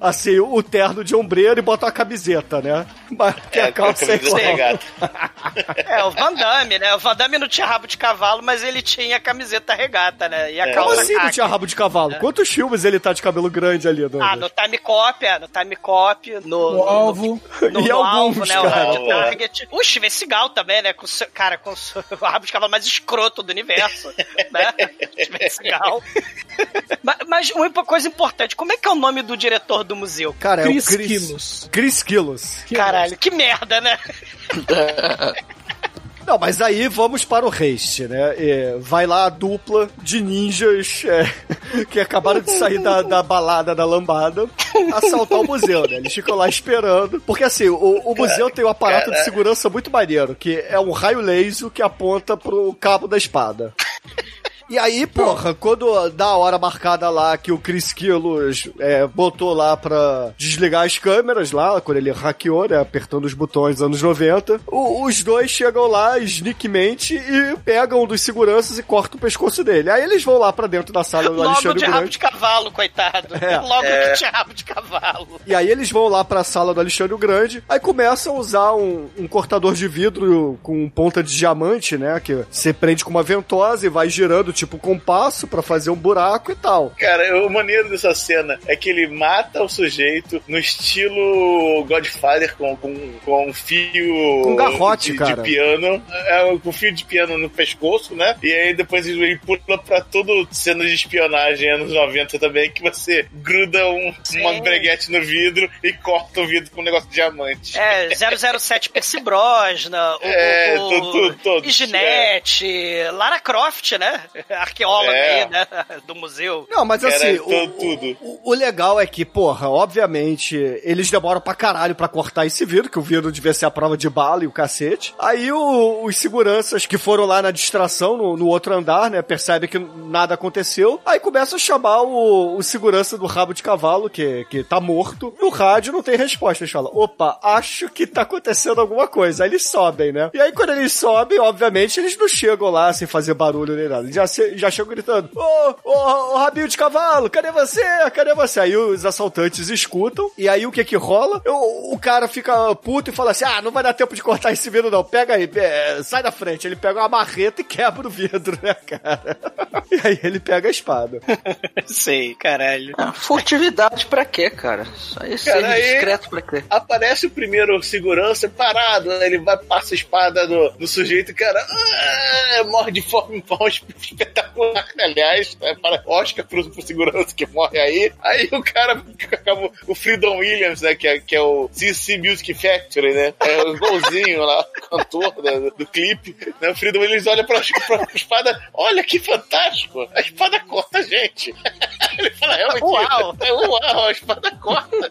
S8: assim, o terno de ombreira e bota uma camiseta, né? Mas que
S6: É,
S8: a calça é igual.
S6: regata.
S5: É, o Van Damme, né? O Van Damme não tinha rabo de cavalo, mas ele tinha camiseta regata, né? E a
S6: É.
S8: Como
S5: calça
S8: assim não tinha rabo de cavalo? Quantos filmes ele tá de cabelo grande ali, Douglas?
S5: Ah, no Time Cop, é, no Time Cop, no,
S7: O alvo.
S5: no,
S8: E
S5: no
S8: alguns,
S5: alvo, né? O
S8: cara.
S5: Hard Target. O Steven Seagal também, né? Com, o seu- cara, com o o rabo de cavalo mais escroto do universo, né? Steven Seagal. Mas, mas uma coisa importante, como é que é o nome do diretor do museu?
S8: Cara,
S7: Chris
S8: é o Chris
S7: Quilos.
S8: Chris Quilos.
S5: Caralho, que merda, né?
S8: Não, mas aí vamos para o haste, né? É, vai lá a dupla de ninjas é, que acabaram de sair da, da balada da lambada assaltar o museu, né? Eles ficam lá esperando. Porque assim, o, o museu tem um aparato de segurança muito maneiro, que é um raio laser que aponta pro cabo da espada. E aí, porra, quando dá a hora marcada lá que o Chris Killos é, botou lá pra desligar as câmeras lá, quando ele hackeou, né, apertando os botões anos 90, o- os dois chegam lá sneakmente e pegam um dos seguranças e cortam o pescoço dele. Aí eles vão lá pra dentro da sala do
S5: Logo
S8: Alexandre
S5: de rabo
S8: Grande.
S5: de cavalo, coitado.
S8: É.
S5: Logo
S8: É.
S5: que tinha rabo de cavalo.
S8: E aí eles vão lá pra sala do Alexandre o Grande, aí começam a usar um, um cortador de vidro com ponta de diamante, né? Que você prende com uma ventosa e vai girando tipo compasso pra fazer um buraco e tal.
S6: Cara, o maneiro dessa cena é que ele mata o sujeito no estilo Godfather com, com, com um fio
S8: Com garrote,
S6: de,
S8: cara.
S6: de piano. É, com fio de piano no pescoço, né? E aí depois ele pula pra todo cena de espionagem anos 90 também, que você gruda um, uma breguete no vidro e corta o vidro com um negócio de diamante.
S5: É, 007 Percy Brosnan, o,
S6: É,
S5: o,
S6: tu- tu- todos,
S5: Ginette, Lara Croft, né? Arqueóloga
S6: É.
S5: aí, né? Do museu.
S8: Não, mas assim, o, o, o legal é que, porra, obviamente, eles demoram pra caralho pra cortar esse vidro, que o vidro devia ser a prova de bala e o cacete. Aí o- os seguranças que foram lá na distração, no, no outro andar, né, percebem que nada aconteceu. Aí começam a chamar o, o segurança do rabo de cavalo, que, que tá morto. No rádio não tem resposta. Eles falam, opa, acho que tá acontecendo alguma coisa. Aí eles sobem, né? E aí quando eles sobem, obviamente, eles não chegam lá sem fazer barulho nem nada. Eles já, já chegam gritando, ô, ô, ô, rabinho de cavalo, cadê você? Cadê você? Aí os assaltantes escutam, e aí o que que rola? O, o cara fica puto e fala assim, ah, não vai dar tempo de cortar esse vidro não, pega aí, é, sai da frente. Ele pega uma marreta e quebra o vidro, né, cara? E aí ele pega a espada.
S5: Sei, caralho.
S9: Ah, furtividade pra quê, cara? Só isso
S6: Cara, aí-
S9: discreto pra quê?
S6: Aparece o primeiro segurança parado, né? ele vai, passa a espada no, no sujeito e cara ah, morre de forma forma espetacular, aliás, né? para Oscar pro, pro segurança que morre aí. Aí o cara com o Freedom Williams, né? Que é, que é o CC Music Factory, né? É o igualzinho lá, o cantor né, do, do clipe. Né? O Freedom Williams olha pra, pra espada, olha que fantástico! A espada corta a gente. Ele fala, realmente,
S5: Uau.
S6: é uau, a espada corta.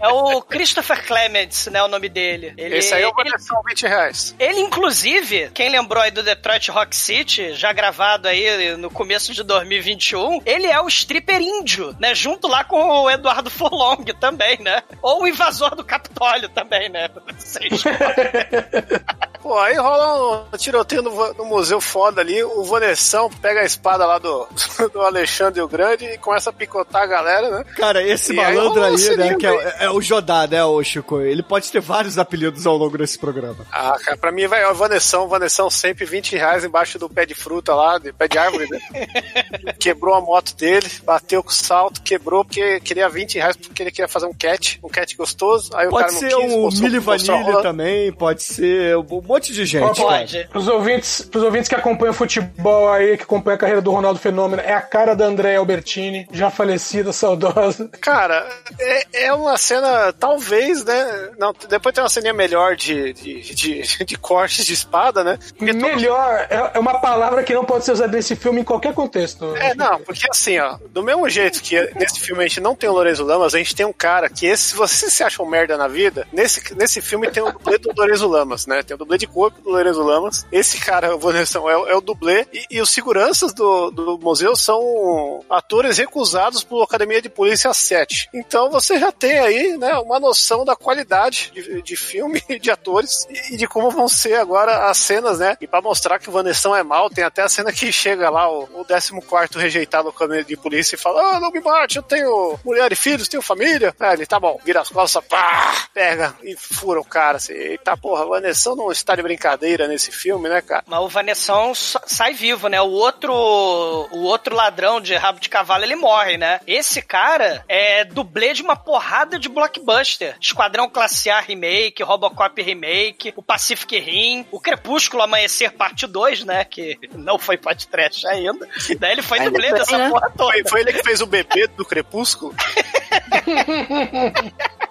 S5: É o Christopher Clements, né? O nome dele. Ele,
S11: Esse aí é o
S5: ele,
S11: Vanessão 20 reais.
S5: ele, inclusive, quem lembrou aí do Detroit Rock City, já gravado aí no começo de 2021, ele é o stripper índio, né? Junto lá com o Eduardo Furlong também, né? Ou o invasor do Capitólio também, né? Vocês
S11: Pô, aí rola um tiroteio no, no museu foda ali, o Vanessão pega a espada lá do, do Alexandre o Grande e começa a picotar a galera, né?
S8: Cara, esse
S11: E aí
S8: malandro
S11: um
S8: aí, né, que é, é o Jodá, né, o Chico? Ele pode ter vários apelidos ao longo desse programa.
S11: Ah, cara, pra mim vai o Vanessão, Vanessão sempre 20 reais embaixo do pé de fruta lá, de pé de árvore, né? quebrou a moto dele, bateu com o salto, quebrou porque queria 20 reais porque ele queria fazer um cat, um cat gostoso. Aí o
S8: Pode
S11: cara não
S8: ser
S11: quis,
S8: um
S11: mostrou-
S8: Milli
S11: mostrou a
S8: Vanilli
S11: rola.
S8: também, pode ser um monte de gente.
S7: Ó,
S8: cara.
S7: Pros ouvintes, pros ouvintes que acompanham futebol aí, que acompanham a carreira do Ronaldo Fenômeno, é a cara da André Albertini, já falecida, saudosa.
S11: Cara, é, é uma cena, talvez, né? Não, depois tem uma ceninha melhor de, de, de, de cortes de espada, né?
S7: Melhor é, é uma palavra que não pode ser usada nesse filme em qualquer contexto.
S11: É, não, porque assim, ó, do mesmo jeito que nesse filme a gente não tem o Lorenzo Lamas, a gente tem um cara que esse, se você se acha um merda na vida, nesse, nesse filme tem o dublê do Lorenzo Lamas, né? Tem o dublê de corpo do Lorenzo Lamas. Esse cara, o Vanessa, é, é o dublê. E, e os seguranças do, do museu são atores recusados pela Academia de Polícia 7. Então você já tem aí, né, uma noção da qualidade de, de filme, de atores e de como vão ser agora as cenas, né? E pra mostrar que o Vanessão é mal, tem até a cena que chega lá o, o 14 rejeitado no câmera de polícia e fala: Ah, não me bate, eu tenho mulher e filhos, tenho família. Ele, tá bom, vira as costas, pá, pega e fura o cara. Assim, Eita porra, o Vanessão não está de brincadeira nesse filme, né, cara?
S5: Mas o Vanessão sai vivo, né? O outro, o outro ladrão de rabo de cavalo, ele morre, né? Esse cara é dublê de uma porrada de blockbuster. Esquadrão Classe A Remake, Robocop Remake, o Pacific Rim, o Crepúsculo Amanhecer Parte 2, né? Que não foi podcast ainda. Daí ele foi
S11: Ainda
S5: dublê dessa
S11: né?
S5: porra toda.
S11: Foi, foi ele que fez o bebê do Crepúsculo?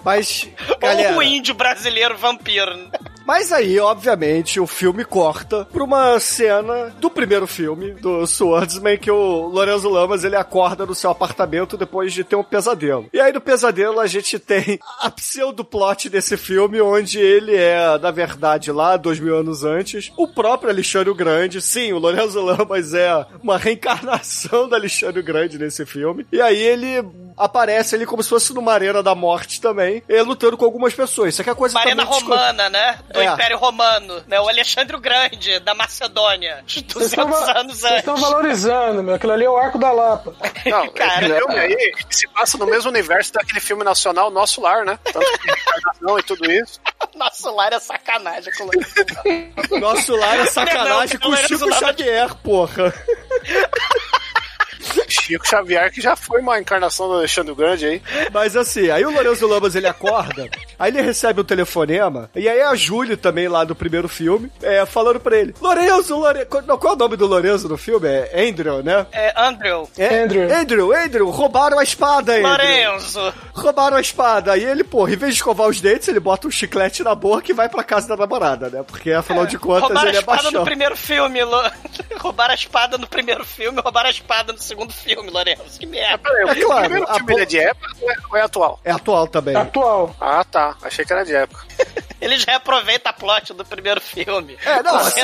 S8: Mas,
S5: Ou
S8: galera,
S5: o índio brasileiro vampiro.
S8: Mas aí, obviamente, o filme corta pra uma cena do primeiro filme, do Swordsman, que o Lorenzo Lamas, ele acorda no seu apartamento depois de ter um pesadelo. E aí, no pesadelo, a gente tem a pseudo-plot desse filme, onde ele é, na verdade, lá, dois mil anos antes, o próprio Alexandre o Grande. Sim, o Lorenzo Lamas é uma reencarnação do Alexandre o Grande nesse filme. E aí ele aparece ali como se fosse numa arena da morte também, ele lutando com algumas pessoas. Isso aqui é coisa
S5: Uma arena romana, né? Do
S8: É.
S5: Império Romano, né? O Alexandre o Grande, da Macedônia.
S7: Vocês
S5: 200
S7: estão va-
S5: anos
S7: vocês
S5: antes.
S7: estão valorizando, meu. Aquilo ali é o Arco da Lapa.
S11: Não,
S5: Cara.
S11: esse filme aí se passa no mesmo universo daquele filme nacional Nosso Lar, né? Tanto que e tudo isso.
S5: Nosso lar é sacanagem com o Lorenzo
S8: Nosso lar é sacanagem
S5: Não,
S8: com o Chico Xavier, porra.
S11: Chico Xavier, que já foi uma encarnação do Alexandre Grande aí.
S8: Mas assim, aí o Lourenço Lamas ele acorda, aí ele recebe um telefonema, e aí a Júlia também lá do primeiro filme, é, falando pra ele: Lourenço, Lourenço. Qual, é o nome do Lourenço no filme? É Andrew, né?
S5: É Andrew.
S8: É,
S7: Andrew.
S8: Andrew, Andrew, roubaram a espada, Andrew.
S5: Lorenzo.
S8: Roubaram a espada. Aí ele, porra, em vez de escovar os dentes, ele bota um chiclete na boca e vai pra casa da namorada, né? Porque afinal de contas
S5: Roubaram a
S8: ele é
S5: espada
S8: baixão.
S5: no primeiro filme, Lo... roubaram a espada no primeiro filme, roubaram a espada no segundo filme, Lorenzo. Que merda.
S11: Peraí, o
S8: É claro,
S11: primeiro
S8: a
S11: filme ele é de época ou é, ou é atual?
S8: É atual também.
S7: Atual.
S11: Ah, tá. Achei que era de época.
S5: Eles reaproveitam a plot do primeiro filme.
S8: É, não, assim,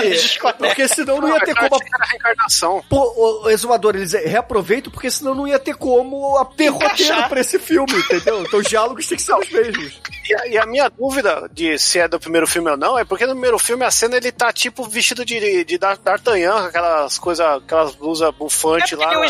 S8: porque senão não ia ter como.
S11: era reencarnação.
S8: Pô, o, o exumador, eles reaproveitam porque senão não ia ter como a- ter roteiro pra esse filme, entendeu? Então os diálogos têm que ser os mesmos.
S11: E a, e a minha dúvida de se é do primeiro filme ou não é porque no primeiro filme a cena ele tá tipo vestido de, de Dar- D'Artagnan, com aquelas coisas, aquelas blusas
S5: É
S11: bufantes
S5: porque
S11: lá.
S5: é um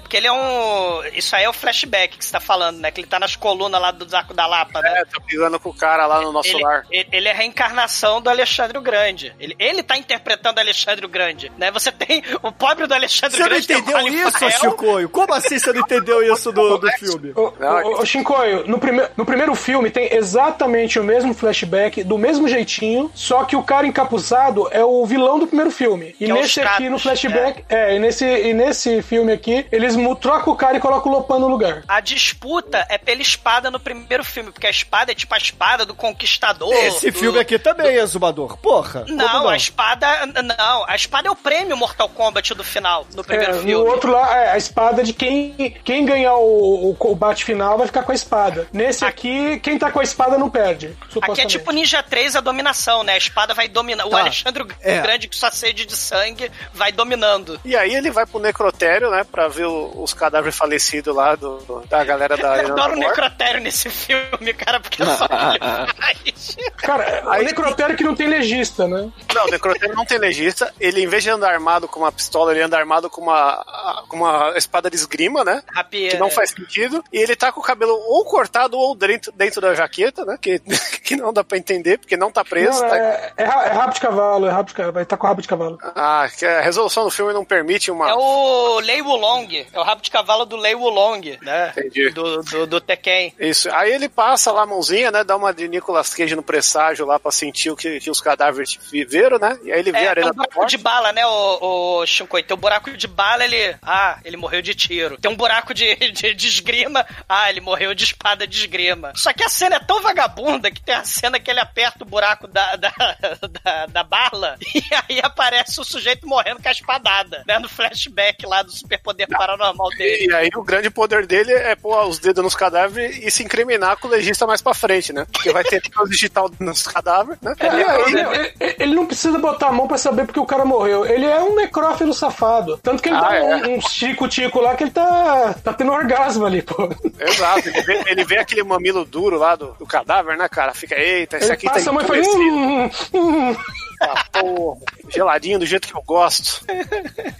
S5: Porque ele é um. Isso aí é o flashback que você tá falando, né? Que ele tá nas colunas lá do Zaco da Lapa, né?
S11: É, tá brigando com o cara lá no nosso
S5: Ele,
S11: lar.
S5: ele- é a reencarnação do Alexandre o Grande. Ele, ele tá interpretando Alexandre o Grande, né? Você tem o pobre do Alexandre
S8: Você não
S5: Grande. tem o
S8: entendeu
S5: Colin
S8: isso. Chicoio? Como assim você não entendeu isso do, do filme?
S7: Ô, ô, ô, Shinkoio, no, prime no primeiro filme tem exatamente o mesmo flashback, do mesmo jeitinho, só que o cara encapuçado é o vilão do primeiro filme. E
S5: Que é
S7: nesse aqui, no flashback, é, e, nesse, e nesse filme aqui, eles mu- trocam o cara e colocam o Lopan no lugar.
S5: A disputa é pela espada no primeiro filme, porque a espada é tipo a espada do conquistador.
S8: Esse
S5: do-
S8: filme aqui também, Exumador. Porra. como
S5: Não, a espada. Não, a espada é o prêmio Mortal Kombat do final, no primeiro
S7: É,
S5: filme.
S7: no outro lá, é a espada de quem, quem ganhar o, o combate final vai ficar com a espada. Nesse aqui, quem tá com a espada não perde.
S5: Aqui é tipo Ninja 3 a dominação, né? A espada vai dominar. O
S8: Tá.
S5: Alexandre
S8: É.
S5: Grande, com sua sede de sangue, vai dominando.
S11: E aí ele vai pro necrotério, né, pra ver o- os cadáveres falecidos lá do, do- da galera da
S5: Eu adoro o necrotério nesse filme, cara, porque é só ele.
S7: Cara, o necrotério que não tem legista, né?
S11: Não, o necrotério não tem legista. Ele, em vez de andar armado com uma pistola, ele anda armado com uma, com uma espada de esgrima, né?
S5: Rapieira.
S11: Que não faz sentido. E ele tá com o cabelo ou cortado ou dentro, dentro da jaqueta, né? Que, que não dá pra entender, porque não tá preso.
S7: Não,
S11: tá-
S7: é, é, é rabo de cavalo, é rabo de cavalo, vai estar com rabo de cavalo.
S11: Ah, que a resolução do filme não permite uma.
S5: É o Lei Wulong, é o rabo de cavalo do Lei Wulong, né?
S11: Entendi.
S5: Do, do, do Tekken.
S11: Isso. Aí ele passa lá a mãozinha, né? Dá uma de Nicolas Cage no presságio lá pra sentir o que, que os cadáveres viveram, né? E aí ele vê
S5: É,
S11: a
S5: tem
S11: arena
S5: um buraco de bala, né, o, o Shinkoi? Tem um buraco de bala, ele... Ah, ele morreu de tiro. Tem um buraco de, de, de esgrima. Ah, ele morreu de espada de esgrima. Só que a cena é tão vagabunda que tem a cena que ele aperta o buraco da, da, da, da bala e aí aparece o sujeito morrendo com a espadada, né? No flashback lá do superpoder paranormal dele.
S11: E aí o grande poder dele é pôr os dedos nos cadáveres e se incriminar com o legista mais pra frente, né? Porque vai ter o digital nos cadáveres, né?
S7: É, ele, ele- ele não precisa botar a mão pra saber porque o cara morreu. Ele é um necrófilo safado. Tanto que ele
S11: Ah,
S7: dá
S11: é.
S7: um, um tico-tico lá que ele tá, tá tendo orgasmo ali, pô.
S11: Exato, ele vê, ele vê aquele mamilo duro lá do, do cadáver, né, cara? Fica, eita, esse
S7: Ele
S11: aqui tá
S7: passa a e
S11: endurecido.
S7: Hum, hum, hum.
S11: Ah, porra, geladinho do jeito que eu gosto.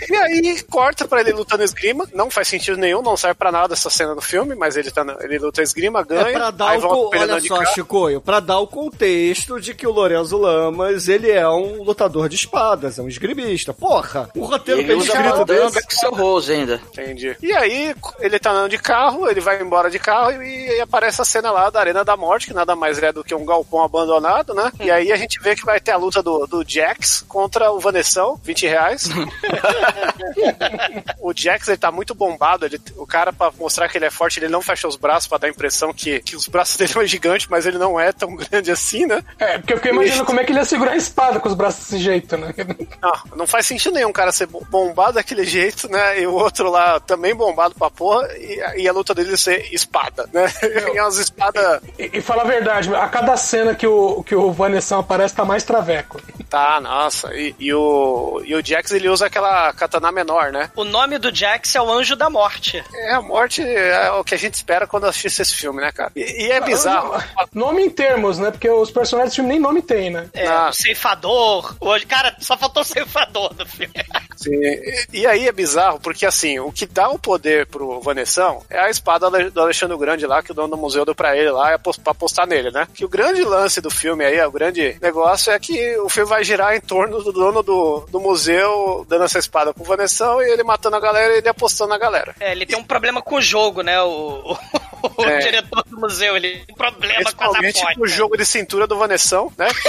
S11: E aí corta pra ele lutando esgrima. Não faz sentido nenhum, não serve pra nada essa cena do filme, mas ele, tá, na- ele luta esgrima, ganha.
S8: É pra dar
S11: aí
S8: o co-
S11: ele
S8: olha só. Chicoio, pra dar o contexto de que o Lorenzo Lamas, ele é um lutador de espadas, é um esgrimista. Porra, um roteiro
S9: Ele
S8: bem
S9: usa
S8: escrito desse.
S9: com seu Rose ainda.
S11: Entendi. E aí, ele tá andando de carro, ele vai embora de carro e, aí aparece a cena lá da Arena da Morte, que nada mais é do que um galpão abandonado, né? E aí a gente vê que vai ter a luta do, do Jax contra o Vanessão, 20 reais. o Jax, ele tá muito bombado. Ele, o cara, pra mostrar que ele é forte, ele não fecha os braços pra dar a impressão que, que os braços dele são gigantes, mas ele não é tão grande assim, né?
S7: É, porque eu fiquei imaginando como é que ele ia segurar a espada com os braços desse jeito, né?
S11: Não, não faz sentido nenhum um cara ser bombado daquele jeito, né? E o outro lá também bombado pra porra, e, e a luta dele ser espada, né? E umas espadas.
S7: E, e fala a verdade, a cada cena que o, que o Vanessão aparece tá mais traveco.
S11: Tá, nossa. E, e, o, e o Jax ele usa aquela katana menor, né?
S5: O nome do Jax é o Anjo da Morte.
S11: É, a morte é o que a gente espera quando assiste esse filme, né, cara? E, e é bizarro.
S7: Nome em termos, né? Porque os personagens do filme nem nome tem, né?
S5: É, o ceifador. Hoje, cara, só faltou o ceifador do filme.
S11: Sim. E, e aí é bizarro, porque assim, o que dá o poder pro Vanessão é a espada do Alexandre Grande lá, que o dono do museu deu pra ele lá, pra apostar nele, né? Que o grande lance do filme aí, o grande negócio é que o filme vai girar em torno do dono do, do museu dando essa espada pro Vanessão e ele matando a galera e ele apostando na galera.
S5: É, ele tem um problema com o jogo, né? O, o, o
S11: É.
S5: diretor do museu, ele tem um problema com essa porta.
S11: o jogo de cintura do Vanessão, né?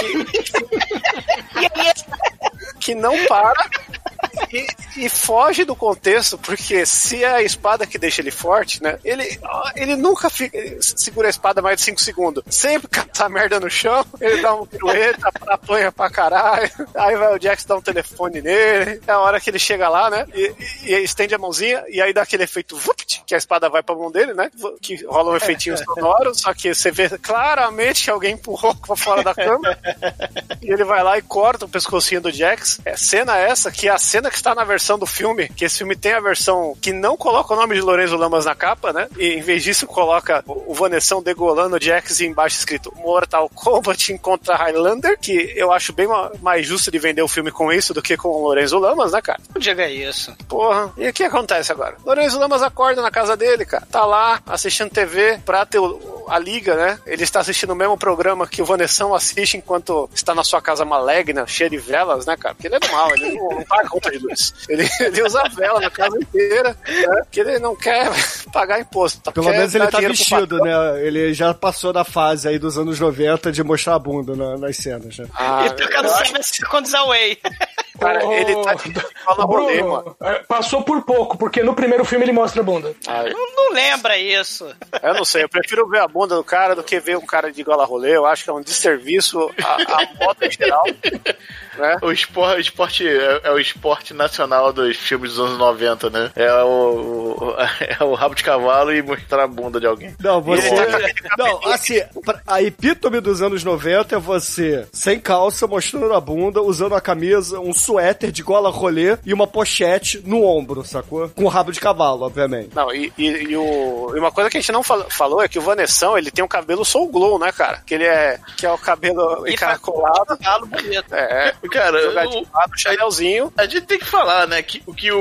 S11: Que, que não para e, e foge do contexto, porque se é a espada que deixa ele forte, né? Ele, ele nunca fica, ele segura a espada mais de 5 segundos. Sempre a merda no chão, ele dá um pirueta, apanha pra caralho. Aí vai o Jax dar um telefone nele. É a hora que ele chega lá, né? E, e, e estende a mãozinha, e aí dá aquele efeito vupt, que a espada vai pra mão dele, né? Que rola um efeitinho sonoro, só que você vê claramente que alguém empurrou pra fora da cama. E ele vai lá e corta o pescocinho do Jax. É cena essa que é a cena que está na versão do filme, que esse filme tem a versão que não coloca o nome de Lorenzo Lamas na capa, né? E em vez disso coloca o Vanessão degolando o Jax e embaixo escrito Mortal Kombat contra Highlander, que eu acho bem ma- mais justo de vender o filme com isso do que com o Lorenzo Lamas, né, cara?
S5: Não diga isso.
S11: Porra. E o que acontece agora? Lorenzo Lamas acorda na casa dele, cara. Tá lá assistindo TV pra ter a liga, né? Ele está assistindo o mesmo programa que o Vanessão assiste enquanto está na sua casa malegna, cheia de velas, né, cara? Porque ele é do mal, ele não, não paga conta de luz. Ele, ele usa vela na casa inteira, né? Porque ele não quer pagar imposto. tá?
S8: Pelo
S11: Quer
S8: menos ele tá vestido, né? Ele já passou da fase aí dos anos 90 de mostrar a bunda na- nas cenas, né?
S11: Ah,
S5: e tocando Seven Seconds Away.
S11: Cara, ele tá de fala rolê, mano.
S7: É, passou por pouco, porque no primeiro filme ele mostra a bunda.
S5: Não, não lembra isso.
S11: Eu não sei, eu prefiro ver a bunda do cara do que ver um cara de gola rolê. Eu acho que é um desserviço à, à moda em geral. Né?
S6: O esporte, o esporte é, é o esporte nacional dos filmes dos anos 90, né? É o, o- é o rabo de cavalo e mostrar a bunda de alguém.
S8: Não, você.
S6: Tá
S8: Não, assim, a epítome dos anos 90 é você sem calça, mostrando a bunda, usando a camisa, um suéter de gola rolê e uma pochete no ombro, sacou? Com rabo de cavalo, obviamente.
S11: Não, e, e- e o, e uma coisa que a gente não fal- falou é que o Vanessão, ele tem um cabelo soul glow, né, cara? Que ele é, que é o cabelo encaracolado.
S5: Galo bonito.
S11: É,
S6: Cara,
S11: jogadinho,
S6: o-
S11: chanelzinho.
S6: A gente tem que falar, né, que, que o,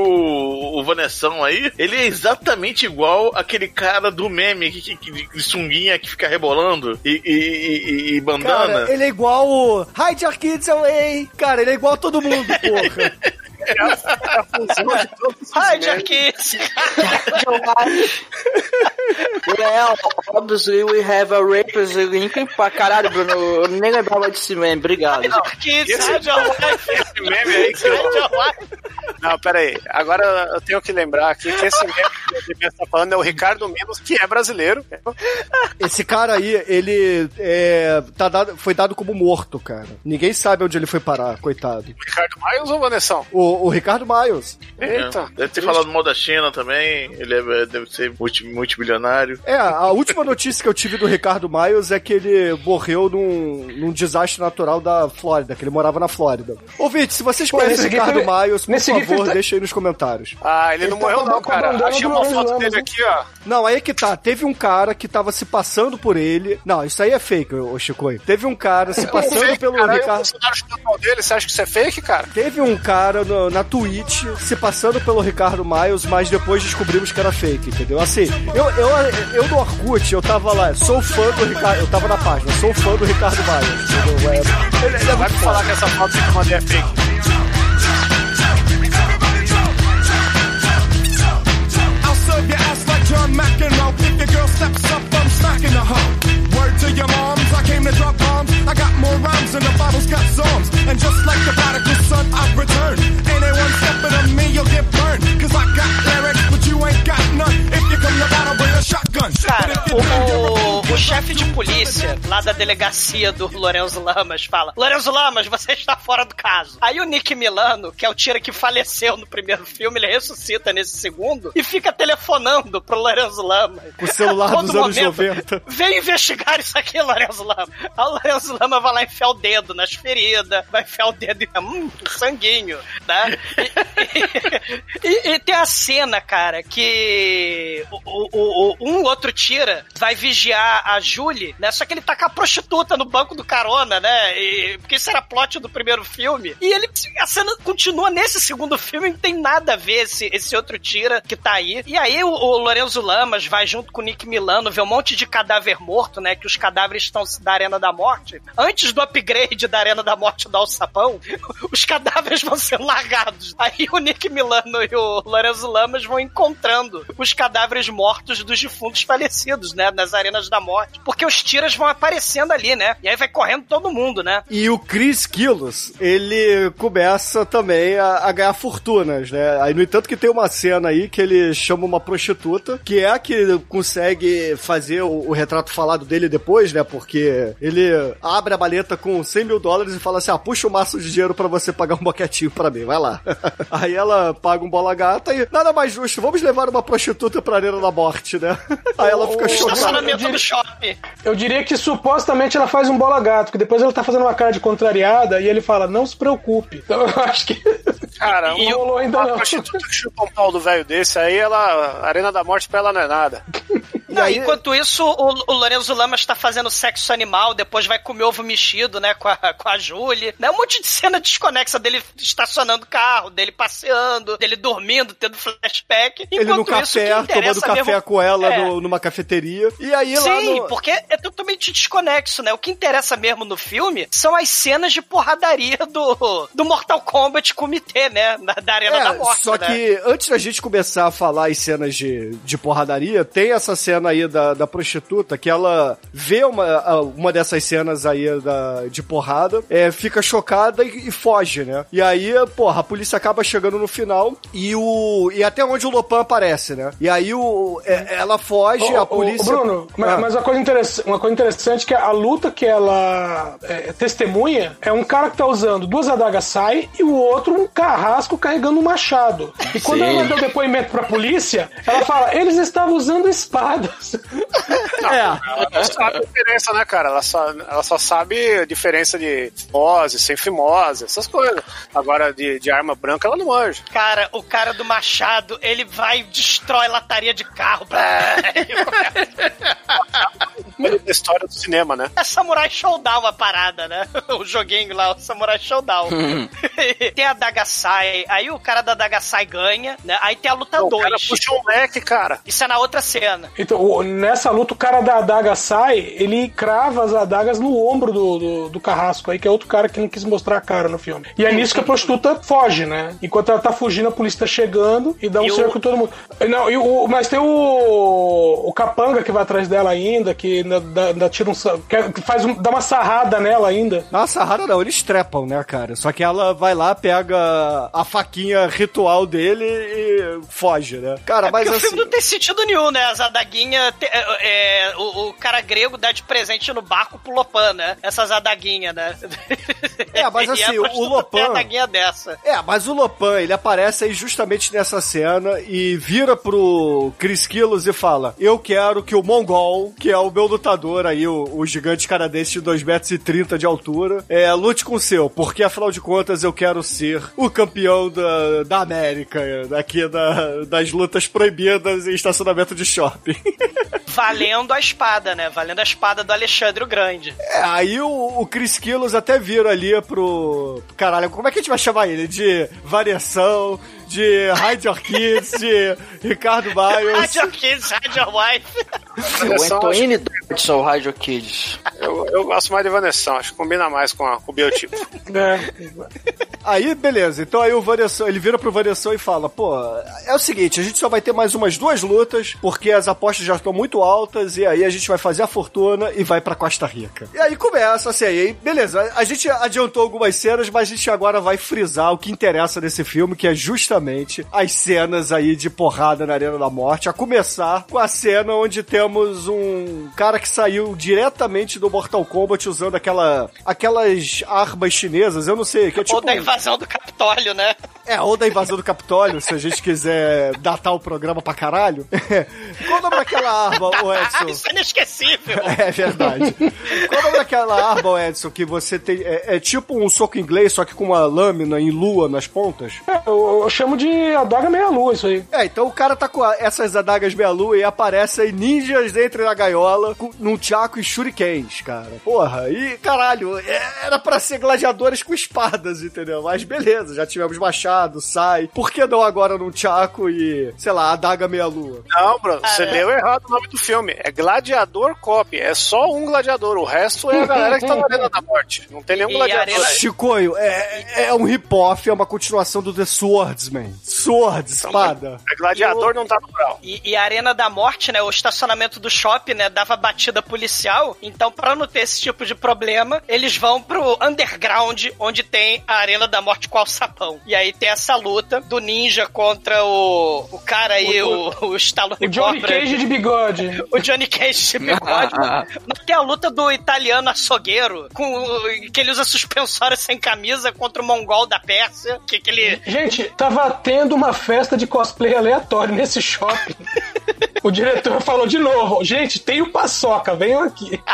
S6: o Vanessão aí, ele é exatamente igual aquele cara do meme que, que, que- de sunguinha que fica rebolando e, e, e- e bandana.
S8: Cara, ele é igual o Hide Your Kids Away. Cara, ele é igual a todo mundo, porra.
S5: Hide your kids.
S9: Well, obviously we have a rapist Lincoln pra caralho, Bruno. Eu nem lembrava desse meme, obrigado.
S5: Hide your kids,
S11: Esse- meme aí que eu... Não, pera aí. Agora eu tenho que lembrar aqui que esse meme que o Demetrio tá falando é o Ricardo Minos, que é brasileiro.
S8: Esse cara aí, ele é, tá dado, foi dado como morto, cara. Ninguém sabe onde ele foi parar, coitado.
S11: Ricardo Miles ou Vanessão?
S8: O, o Ricardo Miles.
S11: Eita.
S6: É, Deve ter falado mal da China também. Ele é- deve ser multi, multibilionário.
S8: É, a última notícia que eu tive do Ricardo Miles é que ele morreu num, num desastre natural da Flórida, que ele morava na Flórida. Ouvinte, se vocês
S7: Pô,
S8: conhecem o Ricardo
S7: GIF ele-
S8: Miles, por
S7: nesse
S8: favor,
S7: ele tá-
S8: deixa aí nos comentários.
S11: Ah, ele,
S7: Ele
S11: não
S7: tá
S11: morreu não, cara. Achei uma foto dele
S7: hein?
S11: aqui, ó.
S8: Não, aí que tá. Teve um cara que tava se passando por ele. Não, isso aí é fake, ô Chico. Teve um cara se passando
S11: Fake,
S8: pelo
S11: cara,
S8: Ricardo.
S11: Dele, você acha que isso é fake, cara?
S8: Teve um cara no- na Twitch se passando pelo Ricardo Miles, mas depois descobrimos que era fake, entendeu? Assim, eu, eu, eu no Orkut, eu tava lá, sou fã do Ricardo, eu tava na página, sou fã do Ricardo Miles, entendeu? É, ele, ele é
S11: Vai
S8: muito
S11: me falar que essa foto que eu mandei é fake.
S14: I'll serve your ass like John McEnroe. If your girl steps up, I'm smacking the hoe. Word to your moms, I came to drop. I got more rhymes than the Bible's got. And just like the prodigal son, I've returned. Anyone stepping on me, you'll get burned. Cause I got lyrics, but you ain't got none. If you come to battle, a shotgun. Cara, o,
S5: o, o chefe de polícia lá da delegacia do Lorenzo Lamas fala: Lorenzo Lamas, você está fora do caso. Aí o Nick Milano, que é o tira que faleceu no primeiro filme, ele ressuscita nesse segundo e fica telefonando pro Lorenzo Lamas.
S8: O celular dos momento, anos
S5: momento,
S8: 90.
S5: Vem investigar isso aqui, Lorenzo Lamas. Aí o Lorenzo Lama vai lá enfiar o dedo nas feridas, vai enfiar o dedo e hum, sanguinho, né? E, e- e tem a cena, cara, que o, o- o- um outro tira vai vigiar a Julie, né? Só que ele tá com a prostituta no banco do carona, né? E- porque isso era plot do primeiro filme. E ele, a cena continua nesse segundo filme, não tem nada a ver esse, esse outro tira que tá aí. E aí o, o Lorenzo Lamas vai junto com o Nick Milano ver um monte de cadáver morto, né? Que os cadáveres estão da Arena da Morte. Antes do upgrade da Arena da Morte do Alçapão, os cadáveres vão ser largados. Aí o Nick Milano e o Lorenzo Lamas vão encontrando os cadáveres mortos dos defuntos falecidos, né? Nas Arenas da Morte. Porque os tiras vão aparecendo ali, né? E aí vai correndo todo mundo, né?
S8: E o Chris Quilos, ele começa também a, a ganhar fortunas, né? Aí, no entanto, que tem uma cena aí que ele chama uma prostituta, que é a que consegue fazer o, o retrato falado dele depois, né? Porque ele abre a maleta com 100 mil dólares e fala assim: ah, puxa o maço de dinheiro pra você pagar um boquetinho pra mim, vai lá. aí ela paga um bola gata e nada mais justo, vamos levar uma prostituta pra arena da morte, né? aí ela fica chocada.
S5: Estacionamento do shopping.
S7: Eu diria que supostamente ela faz um bola gato, que depois ela tá fazendo uma cara de contrariada e ele fala, não se preocupe. Então eu acho que.
S11: Cara,
S7: Não
S11: uma,
S7: rolou ainda
S11: uma
S7: não.
S11: prostituta que chupa um pau do velho desse, aí ela. A Arena da Morte pra ela não é nada.
S5: Não, enquanto isso, o, o Lorenzo Lamas está fazendo sexo animal, depois vai comer ovo mexido, né, com a, com a Julie. Né, um monte de cena desconexa dele estacionando o carro, dele passeando, dele dormindo, tendo flashback.
S8: Ele no
S5: Enquanto isso,
S8: café,
S5: interessa
S8: tomando café
S5: mesmo-
S8: com ela
S5: É.
S8: no- numa cafeteria. E aí
S5: Sim,
S8: no...
S5: porque é totalmente desconexo, né? O que interessa mesmo no filme são as cenas de porradaria do, do Mortal Kombat Comitê, né? Da, da Arena
S8: É,
S5: da Morte,
S8: só
S5: né?
S8: que antes da gente começar a falar as cenas de, de porradaria, tem essa cena aí da, da prostituta que ela vê uma, uma dessas cenas aí da, de porrada, é, fica chocada e, e foge, né? E aí, porra, a polícia acaba chegando no final e o. E até onde o Lopan aparece, né? E aí o, é- ela foge,
S7: Ô,
S8: a polícia.
S7: ô, Bruno, mas,
S8: Ah.
S7: mas uma, coisa interessante, uma coisa interessante é que a luta que ela é, testemunha é um cara que tá usando duas adagas sai e o outro um carrasco carregando um machado. E quando
S9: Sim.
S7: ela deu depoimento pra polícia, ela fala: eles estavam usando espadas.
S8: É.
S11: Ela não sabe a diferença, né, cara? Ela só, ela só sabe a diferença de fimose, sem fimose, essas coisas. Agora, de, de arma branca, ela não manja.
S5: Cara, o cara do machado, ele vai e destrói lataria de carro.
S11: Olha da história do cinema, né?
S5: É Samurai Showdown a parada, né? O joguinho lá, o Samurai Showdown. tem a Dagasai, aí o cara da Dagasai ganha, né? Aí tem a luta
S11: O
S5: 2.
S11: cara puxa um leque, cara.
S5: Isso é na outra cena.
S7: Então, o- nessa luta, o cara da adaga sai, ele crava as adagas no ombro do, do, do carrasco aí, que é outro cara que não quis mostrar a cara no filme. E é nisso que a prostituta foge, né? Enquanto ela tá fugindo, a polícia tá chegando e dá um
S5: E o-
S7: cerco em todo mundo. Não, e o, mas tem o, o capanga que vai atrás dela ainda, que ainda, dá- tira um. sa- que faz um, dá uma sarrada nela ainda.
S8: Não, sarrada não, eles trepam, né, cara? Só que ela vai lá, pega a faquinha ritual dele e foge, né? Cara,
S5: É
S8: mas
S5: porque o
S8: assim.
S5: filme não tem sentido nenhum, né? As adaguinhas. te- é, é, o, o cara grego dá de presente no barco pro Lopan, né? Essas adaguinhas, né?
S8: É, mas assim, o
S5: prostituta
S8: Lopan-
S5: adaguinha dessa.
S8: É, mas o Lopan, ele aparece aí justamente nessa cena e vira pro Chris Quilos e fala: Eu quero que o Mongol, que é o meu lutador aí, o, o gigante canadense de 2,30 metros e 30 de altura, é, lute com o seu, porque afinal de contas eu quero ser o campeão da, da América, aqui da, das lutas proibidas em estacionamento de shopping.
S5: Valendo a espada, né? Valendo a espada do Alexandre o Grande.
S8: É, aí o, o Chris Quilos até vira ali pro. Caralho, como é que a gente vai chamar ele? De variação, de Hide Your Kids, de Ricardo Miles.
S5: Rádio Kids, Rádio Wife.
S9: O Antoine Dodson, o Radio Kids.
S11: Eu, eu gosto mais de Vanessa, acho que combina mais com, a- com o biotipo.
S7: É.
S8: Aí, beleza. Então aí o Vanessa, ele vira pro Vanessa e fala: pô, é o seguinte, a gente só vai ter mais umas duas lutas, porque as apostas já estão muito altas, e aí a gente vai fazer a fortuna e vai pra Costa Rica. E aí começa, assim, aí, beleza. A gente adiantou algumas cenas, mas a gente agora vai frisar o que interessa nesse filme, que é justamente as cenas aí de porrada na Arena da Morte, a começar com a cena onde temos um cara que saiu diretamente do Mortal Kombat usando aquela, aquelas armas chinesas, eu não sei, que é tipo...
S5: Ou da invasão do Capitólio, né?
S8: É, ou da invasão do Capitólio, se a gente quiser datar o programa pra caralho. Qual o nome daquela arma, o Edson?
S5: Isso é inesquecível.
S8: É verdade. Qual o nome daquela arma, Edson, que você tem. É, é tipo um soco inglês, só que com uma lâmina em lua nas pontas?
S7: É, eu, eu chamo de adaga meia-lua isso aí.
S8: É, então o cara tá com a- essas adagas meia-lua e aparecem ninjas dentro da gaiola com, num tchaco e shurikens, cara. Porra, e caralho, é- era pra ser gladiadores com espadas, entendeu? Mas beleza, já tivemos machado, sai. Por que não agora num tchaco e, sei lá, adaga meia-lua?
S11: Não, Bruno, você leu errado o nome do filme. É Gladiador Cop. É só um gladiador. O resto é a galera que tá na Arena da Morte. Não tem nenhum
S5: E
S11: gladiador.
S5: Arena-
S8: Chicoio, é, é um rip-off, é uma continuação do The Swordsman. Sword, espada.
S11: É gladiador não tá no grau.
S5: E, e a Arena da Morte, né? O estacionamento do shopping, né? Dava batida policial. Então, pra não ter esse tipo de problema, eles vão pro underground, onde tem a Arena da Morte com alçapão. E aí tem essa luta do ninja contra o, o cara aí, o, o, Stallone
S7: O Johnny
S5: Cobra.
S7: Cage de bigode.
S5: O Johnny Cage de bigode. Mas tem a luta do italiano açougueiro, com, o- que ele usa suspensório sem camisa contra o mongol da Pérsia. Que, que ele.
S7: Gente, tava tendo uma festa de cosplay aleatório nesse shopping. o diretor falou de novo: gente, tem o paçoca, venham aqui.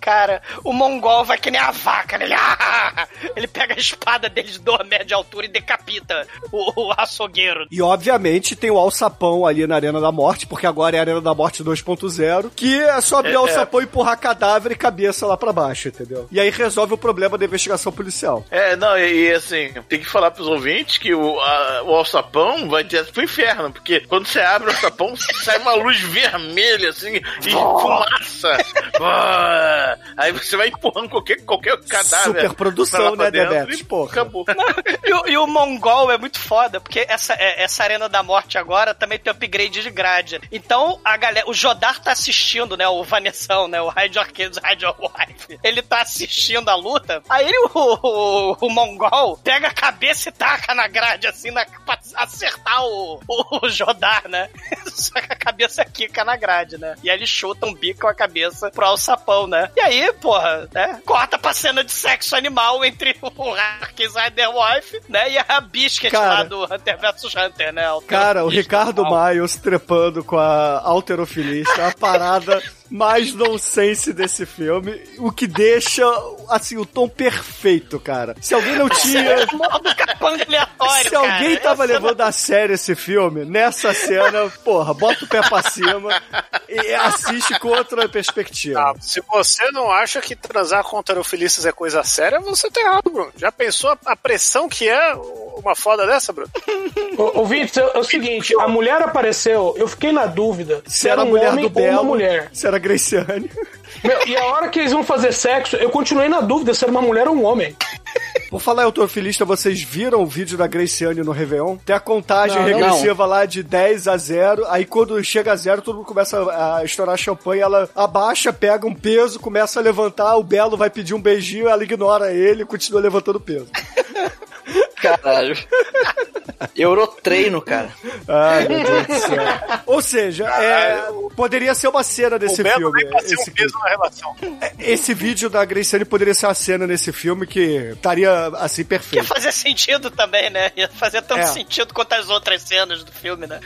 S5: Cara, o mongol vai que nem a vaca, né? Ele, ah! ele pega a espada dele de 2 metros de altura e decapita o, o açougueiro.
S8: E obviamente tem o alçapão ali na Arena da Morte, porque agora é a Arena da Morte 2.0, que é só abrir
S6: É,
S8: o alçapão e empurrar cadáver e cabeça lá pra baixo, entendeu? E aí resolve o problema da investigação policial.
S6: É, não, e, e, assim, tem que falar pros ouvintes que o, a- o alçapão vai direto pro inferno, porque quando você abre o alçapão, sai uma luz vermelha, assim, e fumaça. Ah, Aí você vai empurrando qualquer, qualquer cadáver. Lá pra
S8: né,
S6: dentro
S8: Demetrius?
S6: e
S8: Porra.
S6: Acabou.
S5: E, o- e o mongol é muito foda, porque essa, é- essa Arena da Morte agora também tem upgrade de grade. Então, a galera, o Jodar tá assistindo, né? O Vanessão, né? O Raid Arcades, Raid Wife. Ele tá assistindo a luta. Aí o, o, o mongol pega a cabeça e taca na grade, assim, na, pra acertar o, o, o Jodar, né? Só que a cabeça quica na grade, né? E aí ele chuta um bico com a cabeça pro alçapão, né? E aí, porra, né? Corta pra cena de sexo animal entre o Arquis Rider Wife, né? E a Biscuit
S8: Cara.
S5: lá do Hunter vs Hunter, né?
S8: Cara, o Ricardo
S5: animal.
S8: Miles trepando com a alterofilista é a parada mais nonsense desse filme, o que deixa, assim, o tom perfeito, cara. Se alguém não tinha...
S5: Aleatório,
S8: Se alguém tava
S5: Essa-
S8: levando a sério esse filme, nessa cena, porra, bota o pé pra cima e assiste com outra perspectiva.
S11: Ah, se você não acha que transar com heterofilistas é coisa séria, você tá errado, Bruno. Já pensou a pressão que é uma foda dessa, Bruno?
S7: Ô, Ouvintes, é, é o seguinte: a mulher apareceu, eu fiquei na dúvida se,
S8: Se
S7: era
S8: era a
S7: um
S8: mulher
S7: homem
S8: do
S7: ou uma
S8: Belo,
S7: mulher.
S8: se era a Graciane.
S7: Meu, e a hora que eles vão fazer sexo, eu continuei na dúvida se era uma mulher ou um homem.
S8: Por falar em autorfilista, vocês viram o vídeo da Graciane no Réveillon? Tem a contagem
S7: Não, não.
S8: regressiva lá de 10 a 0. Aí quando chega a zero, todo mundo começa a estourar champanhe. Ela abaixa, pega um peso, começa a levantar. O Belo vai pedir um beijinho, ela ignora ele e continua levantando peso.
S9: Caralho. Eurotreino, cara.
S8: Ai, meu Deus do céu. Ou seja, é, poderia ser uma cena desse
S11: o
S8: filme. Esse,
S11: um peso na relação.
S8: esse vídeo da Graciane poderia ser uma cena nesse filme que estaria assim
S5: Ia
S8: perfeito.
S5: fazer sentido também, né? Ia fazer tanto
S8: É.
S5: sentido quanto as outras cenas do filme, né?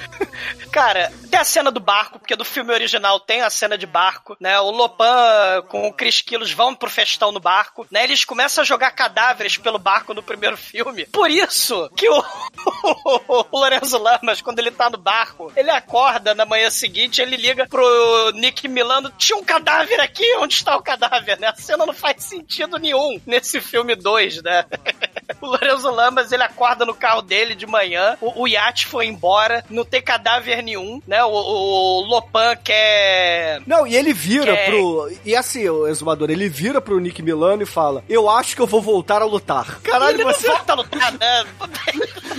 S5: Cara, tem a cena do barco, porque do filme original tem a cena de barco, né? O Lopan com o Chris Quilos vão pro festão no barco, né? Eles começam a jogar cadáveres pelo barco no primeiro filme. Por isso que o, o Lorenzo Lamas, quando ele tá no barco, ele acorda na manhã seguinte, ele liga pro Nick Milano, tinha um cadáver aqui, onde está o cadáver, né? A cena não faz sentido nenhum nesse filme 2, né? O Lorenzo Lamas, ele acorda no carro dele de manhã, o, o iate foi embora, não tem cadáver nenhum, né? O, o Lopan quer...
S8: Não, e ele vira
S5: Quer-
S8: pro. E assim, o exumador, ele vira pro Nick Milano e fala: Eu acho que eu vou voltar a lutar. Caralho,
S5: ele
S8: você.
S5: não volta a lutar,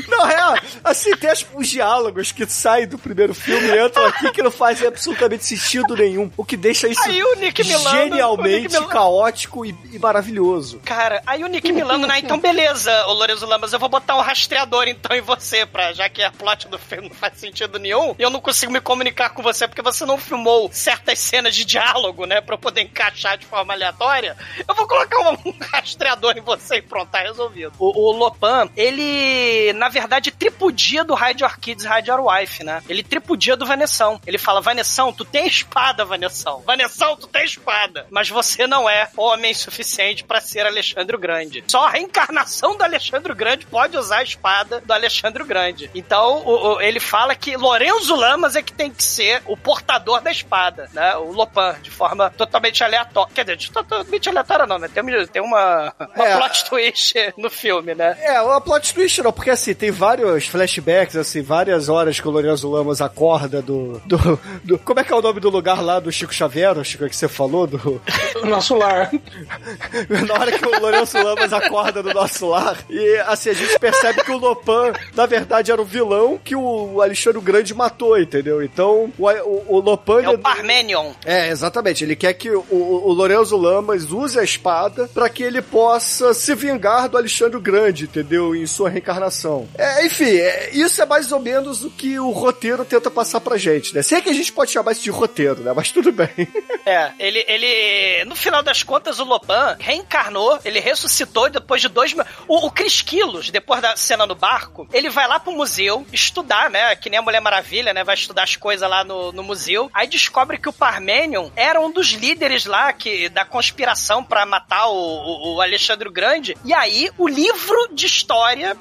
S8: Não, é, assim, tem as- os diálogos que saem do primeiro filme e entram aqui que não fazem absolutamente sentido nenhum. O que deixa isso
S5: Aí o Nick Milano- o
S8: genialmente
S5: Nick Milano-
S8: caótico e, e maravilhoso.
S5: Cara, aí o Nick Milano, né? Então, beleza, ô Lorenzo Lamas, eu vou botar um rastreador então em você, pra, já que a plot do filme não faz sentido nenhum, e eu não consigo me comunicar com você porque você não filmou certas cenas de diálogo, né? Pra eu poder encaixar de forma aleatória. Eu vou colocar um, um rastreador em você e pronto, tá resolvido. O, o Lopan, ele, na verdade, tripudia do Hide Your Kids, Hide Your Wife, né? Ele tripudia do Vanessão. Ele fala, Vanessão, tu tem espada, Vanessão. Vanessão, tu tem espada. Mas você não é homem suficiente pra ser Alexandre o Grande. Só a reencarnação do Alexandre o Grande pode usar a espada do Alexandre o Grande. Então, o- o- ele fala que Lorenzo Lamas é que tem que ser o portador da espada, né? O Lopan, de forma totalmente aleatória. Quer dizer, totalmente aleatória não, né? Tem, tem uma, uma
S8: É.
S5: plot twist no filme, né?
S8: É, uma plot twist não, porque assim, tem vários flashbacks, assim, várias horas que o Lorenzo Lamas acorda do, do, do- Como é que é o nome do lugar lá do Chico Xavier, Chico, que você falou? Do...
S7: Nosso lar.
S8: Na hora que o Lourenço Lamas acorda no nosso lar, e assim, a gente percebe que o Lopan, na verdade, era o vilão que o Alexandre o Grande matou, entendeu? Então, o, o, o Lopan...
S5: É o Parmenion.
S8: É, exatamente. Ele quer que o, o, o Lorenzo Lamas use a espada pra que ele possa se vingar do Alexandre o Grande, entendeu? Em sua reencarnação. É, enfim, é, isso é mais ou menos o que o roteiro tenta passar pra gente, né? Sei que a gente pode chamar isso de roteiro, né? Mas tudo bem.
S5: É, ele, ele. No final das contas, o Lopan reencarnou, ele ressuscitou depois de dois mil. O, o Chris Quilos, depois da cena no barco, ele vai lá pro museu estudar, né? Que nem a Mulher Maravilha, né? Vai estudar as coisas lá no, no museu. Aí descobre que o Parmenion era um dos líderes lá que, da conspiração pra matar o, o- o Alexandre o Grande. E aí, o livro de história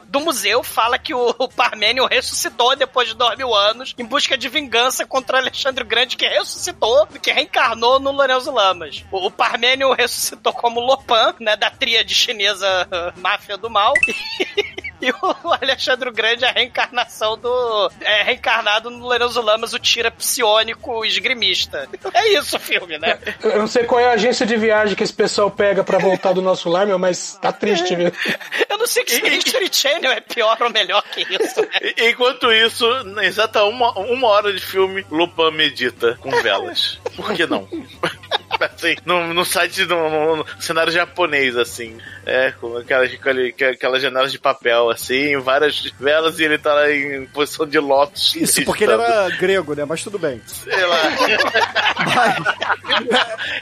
S5: do museu fala que o, o Parmenion ressuscitou depois de dois mil anos em busca de vingança contra Alexandre o Grande, que ressuscitou, que reencarnou no Lorenzo Lamas. O, o Parmenion ressuscitou como Lopan, né, da tríade chinesa máfia do mal. E o Alexandre o Grande é a reencarnação do. É reencarnado no Lorenzo Lamas, o tira psionico esgrimista. É isso o filme, né?
S7: Eu não sei qual é a agência de viagem que esse pessoal pega pra voltar do nosso lar, meu, mas tá triste, viu?
S5: Eu não sei que se History Channel é pior ou melhor que isso. né?
S6: Enquanto isso, na exata uma, uma hora de filme, Lupin medita com velas. Por que não? assim, no, no site, no, no- no cenário japonês, assim. É, com aquelas, aquelas janelas de papel, assim, várias velas e ele tá lá em posição de lótus.
S8: Isso porque ele era grego, né? Mas tudo bem.
S6: Sei lá.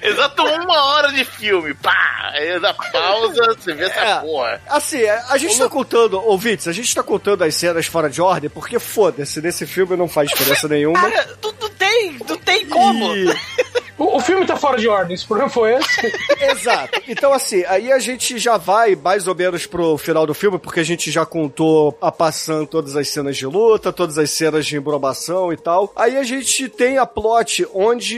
S6: Exato uma hora de filme. Pá! Aí dá pausa, você vê essa
S8: É.
S6: porra.
S8: Assim, é, a gente tá contando, ouvintes, a gente tá contando as cenas fora de ordem, porque foda-se, nesse filme não faz diferença nenhuma.
S5: Cara, tem, não tem como.
S8: E-
S7: O, o filme tá fora de ordem, esse problema foi esse?
S8: Exato. Então, assim, aí a gente já vai mais ou menos pro final do filme, porque a gente já contou a passando todas as cenas de luta, todas as cenas de embromação e tal. Aí a gente tem a plot onde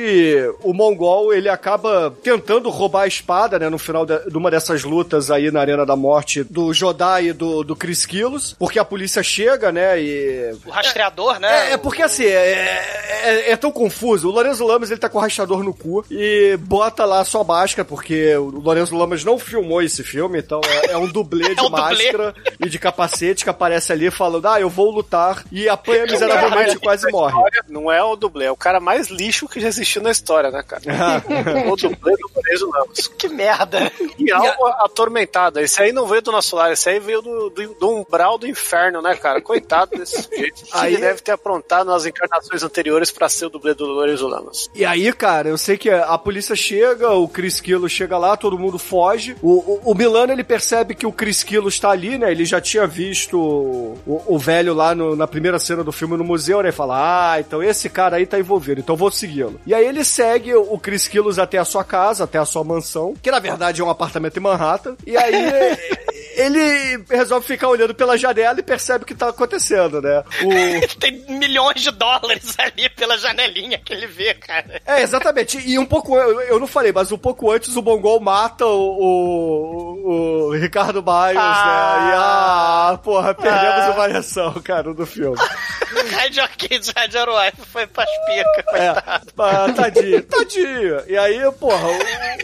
S8: o Mongol, ele acaba tentando roubar a espada, né, no final de, de uma dessas lutas aí na Arena da Morte do Jodai e do, do Chris Killos, porque a polícia chega, né, e...
S5: O rastreador, né?
S8: É, é porque assim, é, é- é tão confuso. O Lorenzo Lamas, ele tá com o rastreador no cu e bota lá a sua máscara, porque o Lorenzo Lamas não filmou esse filme, então é, é um dublê de
S5: É um dublê.
S8: máscara e de capacete que aparece ali falando, ah, eu vou lutar, e apanha miseravelmente e quase morre.
S11: Não é o dublê, é o cara mais lixo que já existiu na história, né, cara? o dublê do Lorenzo Lamas.
S5: Que merda.
S11: E algo atormentado. Esse aí não veio do nosso lar, esse aí veio do, do, do umbral do inferno, né, cara? Coitado desse sujeito.
S8: Aí-
S11: Ele deve ter aprontado nas encarnações anteriores pra ser o dublê do Lorenzo Lamas.
S8: E aí, cara, eu sei que a polícia chega, o Chris Killo chega lá, todo mundo foge. O, o, o Milano, ele percebe que o Chris Killo está ali, né? Ele já tinha visto o, o velho lá no- na primeira cena do filme no museu, né? E fala, ah, então esse cara aí tá envolvido, então vou segui-lo. E aí ele segue o Chris Killos até a sua casa, até a sua mansão, que na verdade é um apartamento em Manhattan. E aí ele resolve ficar olhando pela janela e percebe o que tá acontecendo, né? O...
S5: Tem milhões de dólares ali pela janelinha que ele vê, cara.
S8: É, exatamente. E um pouco, eu, não falei, mas um pouco antes o Mongol mata o, o, o Ricardo Myers,
S5: Ah.
S8: né? E ah, porra, perdemos
S5: Ah.
S8: a variação, cara, do filme.
S5: Rádio Kids, Rádio Wife foi pras picas,
S8: É,
S5: coitado.
S8: ah, tadinho, tadinho. E aí, porra,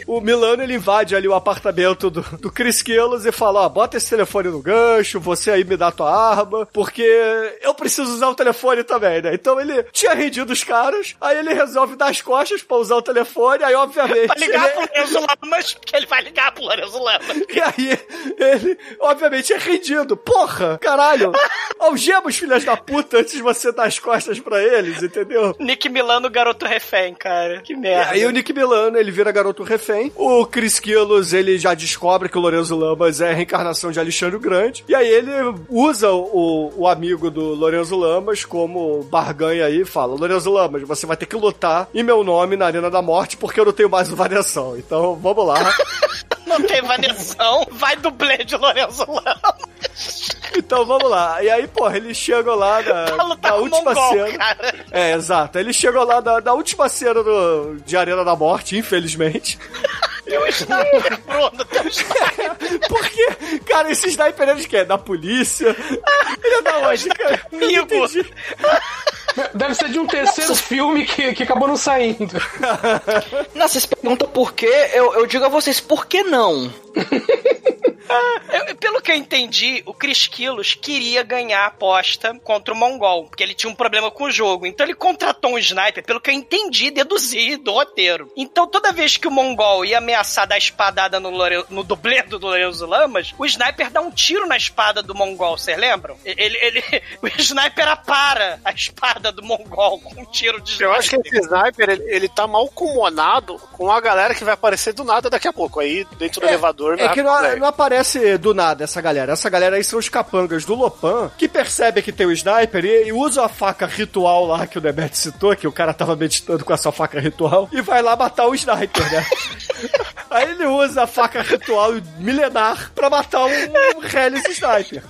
S8: o, o Milano ele invade ali o apartamento do, do Chris Killos e fala: Ó, bota esse telefone no gancho, você aí me dá tua arma, porque eu preciso usar o telefone também, né? Então ele tinha rendido os caras, aí ele resolve dar as costas pra usar o telefone, aí obviamente.
S5: Vai ligar
S8: ele-
S5: pro Lorenzo Lamas, porque ele vai ligar pro Lorenzo Lamas.
S8: E aí, ele, obviamente, é rendido. Porra, caralho. Algema os filhos da puta antes de você dar as costas pra eles, entendeu?
S5: Nick Milano, garoto refém, cara. Que merda.
S8: Aí o Nick Milano, ele vira garoto refém. O Chris Killos, ele já descobre que o Lorenzo Lamas é a reencarnação de Alexandre o Grande. E aí ele usa o, o amigo do Lorenzo Lamas como barganha aí e fala: Lorenzo Lamas, você vai ter que lutar em meu nome na Arena da Morte porque eu não tenho mais variação. Então vamos lá.
S5: Não tem variação, vai dublê de Lorenzo Lamas.
S8: Então vamos lá. E aí, porra, eles chegam lá na, na
S5: o
S8: última
S5: Mongol,
S8: cena.
S5: cara.
S8: É, exato. Eles chegam lá na, na última cena do, de Arena da Morte, infelizmente.
S5: E o sniper, Bruno, tem um sniper.
S8: Porque, cara, esse sniper eles querem da polícia. Ele é da onde, cara?
S5: Amigo.
S7: Deve ser de um terceiro filme que, que acabou não saindo.
S9: Não, vocês perguntam por quê, eu, eu digo a vocês, por que não?
S5: Eu- pelo que eu entendi, o Chris Quilos queria ganhar a aposta contra o Mongol, porque ele tinha um problema com o jogo. Então ele contratou um sniper, pelo que eu entendi, deduzi do roteiro. Então toda vez que o Mongol ia ameaçar dar espadada no, Lore... no dublê do Lorenzo Lamas, o sniper dá um tiro na espada do Mongol, vocês lembram? Ele, ele, o sniper apara a espada do Mongol com um tiro de
S11: Eu acho que esse sniper, ele, ele tá mal comunado com a galera que vai aparecer do nada daqui a pouco. Aí, dentro do elevador...
S8: É que não, não aparece do nada essa galera. Essa galera aí são os capangas do Lopan que percebem que tem o sniper e, e usam a faca ritual lá que o Demet citou, que o cara tava meditando com a sua faca ritual, e vai lá matar o sniper, né? aí ele usa a faca ritual milenar pra matar um, um Hellis sniper.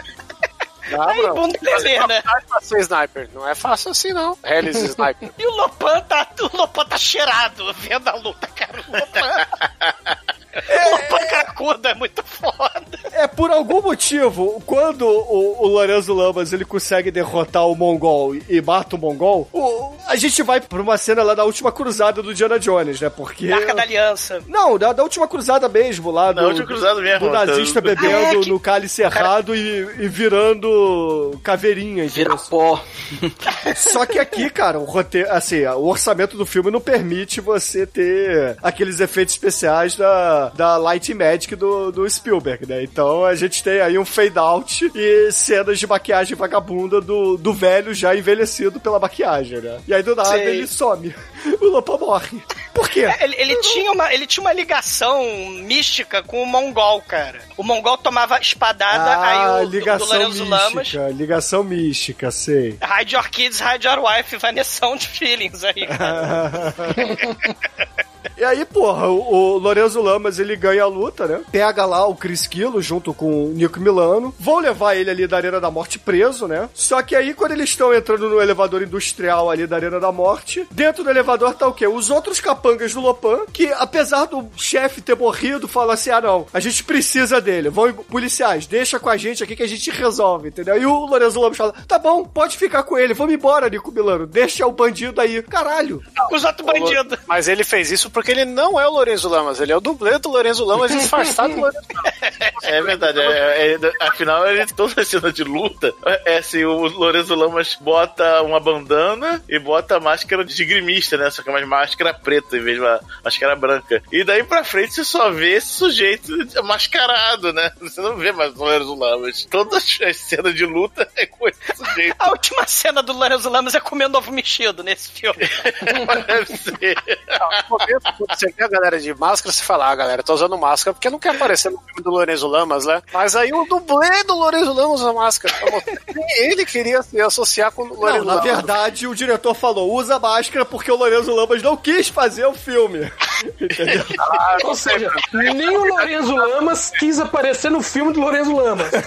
S11: Dá,
S5: Aí,
S11: bro.
S5: bunda lelê, né?
S11: Ser sniper. Não é fácil assim, não. Hellis sniper.
S5: E o Lopan tá, o Lopan tá cheirado vendo a luta, cara. O Lopan... O Lopan cracudo é muito foda.
S8: É, por algum motivo, quando o, o Lorenzo Lamas ele consegue derrotar o Mongol e, e mata o Mongol, o- a gente vai pra uma cena lá da última cruzada do Diana Jones, né? Porque.
S5: Arca da Aliança.
S8: Não, da, da última cruzada mesmo, lá do,
S6: Da última cruzada mesmo,
S8: do nazista
S6: tá-
S8: bebendo
S5: Ah, é que-
S8: no cálice errado e, e virando caveirinha.
S9: Vira pó.
S8: Só que aqui, cara, o roteiro, assim, o orçamento do filme não permite você ter aqueles efeitos especiais da, da Light Magic do, do Spielberg, né? Então a gente tem aí um fade out e cenas de maquiagem vagabunda do, do velho já envelhecido pela maquiagem, né? E aí do nada
S5: Sei.
S8: ele some. O Lopa morre. Por quê?
S5: É, Ele, ele tinha uma, ele tinha uma ligação mística com o Mongol, cara. O Mongol tomava espadada,
S8: Ah,
S5: aí o do- do
S8: ligação
S5: Lorenzo Lamas.
S8: mística, ligação mística, sei.
S5: Hide Your Kids, Hide Your Wife, Vanessão de Feelings aí, cara.
S8: E aí, porra, o, o Lorenzo Lamas, ele ganha a luta, né? Pega lá o Chris Kilo junto com o Nico Milano. Vão levar ele ali da Arena da Morte preso, né? Só que aí, quando eles estão entrando no elevador industrial ali da Arena da Morte, dentro do elevador tá o quê? Os outros capangas do Lopan, que apesar do chefe ter morrido, falam assim, ah não, a gente precisa dele. Vão, policiais, deixa com a gente aqui que a gente resolve, entendeu? E o Lorenzo Lamas fala, tá bom, pode ficar com ele, vamos embora, Nico Milano, deixa o bandido aí. Caralho.
S5: Os outros bandidos.
S11: Mas ele fez isso porque ele não é o Lorenzo Lamas, ele é o dublê do Lorenzo Lamas disfarçado do Lorenzo
S6: É verdade, é, é- afinal, ele, toda a cena de luta é assim: o Lorenzo Lamas bota uma bandana e bota a máscara de grimista, né? Só que é uma máscara preta em vez de uma máscara branca. E daí pra frente você só vê esse sujeito mascarado, né? Você não vê mais o Lorenzo Lamas. Todas as cenas de luta é com esse sujeito.
S5: A última cena do Lorenzo Lamas é comendo ovo mexido nesse filme.
S6: Deve ser.
S11: Você vê a galera de máscara, você fala, ah, galera, tô usando máscara porque não quer aparecer no filme do Lorenzo Lamas, né? Mas aí o dublê do Lorenzo Lamas usa máscara. Ele queria se associar com o Lorenzo
S8: Não, na
S11: Lamas.
S8: verdade, o diretor falou, usa máscara porque o Lorenzo Lamas não quis fazer o filme. Entendeu?
S7: Ou seja, nem o Lorenzo Lamas quis aparecer no filme do Lorenzo Lamas.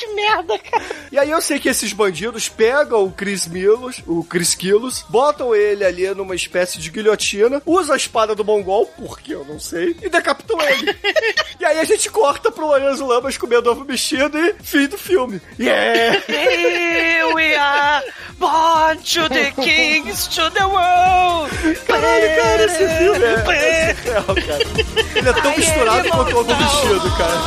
S9: que merda, cara.
S8: E aí eu sei que esses bandidos pegam o Chris Milos, o Chris Kilos, botam ele ali numa espécie de guilhotina, usam a espada do Mongol, porque eu não sei, e decapitam ele. e aí a gente corta pro Lorenzo Lamas comendo ovo mexido e fim do filme. Yeah!
S9: Here we are, born to the kings to the world.
S8: Caralho, cara, esse filme é, é surreal, cara. Ele é tão misturado quanto ovo mexido, cara.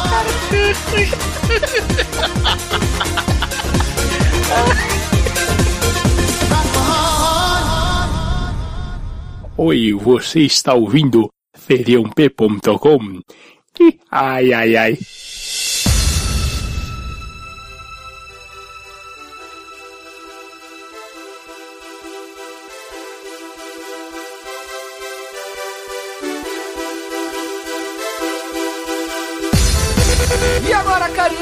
S15: Oi, você está ouvindo feriump.com? Ih, Ai, ai, ai.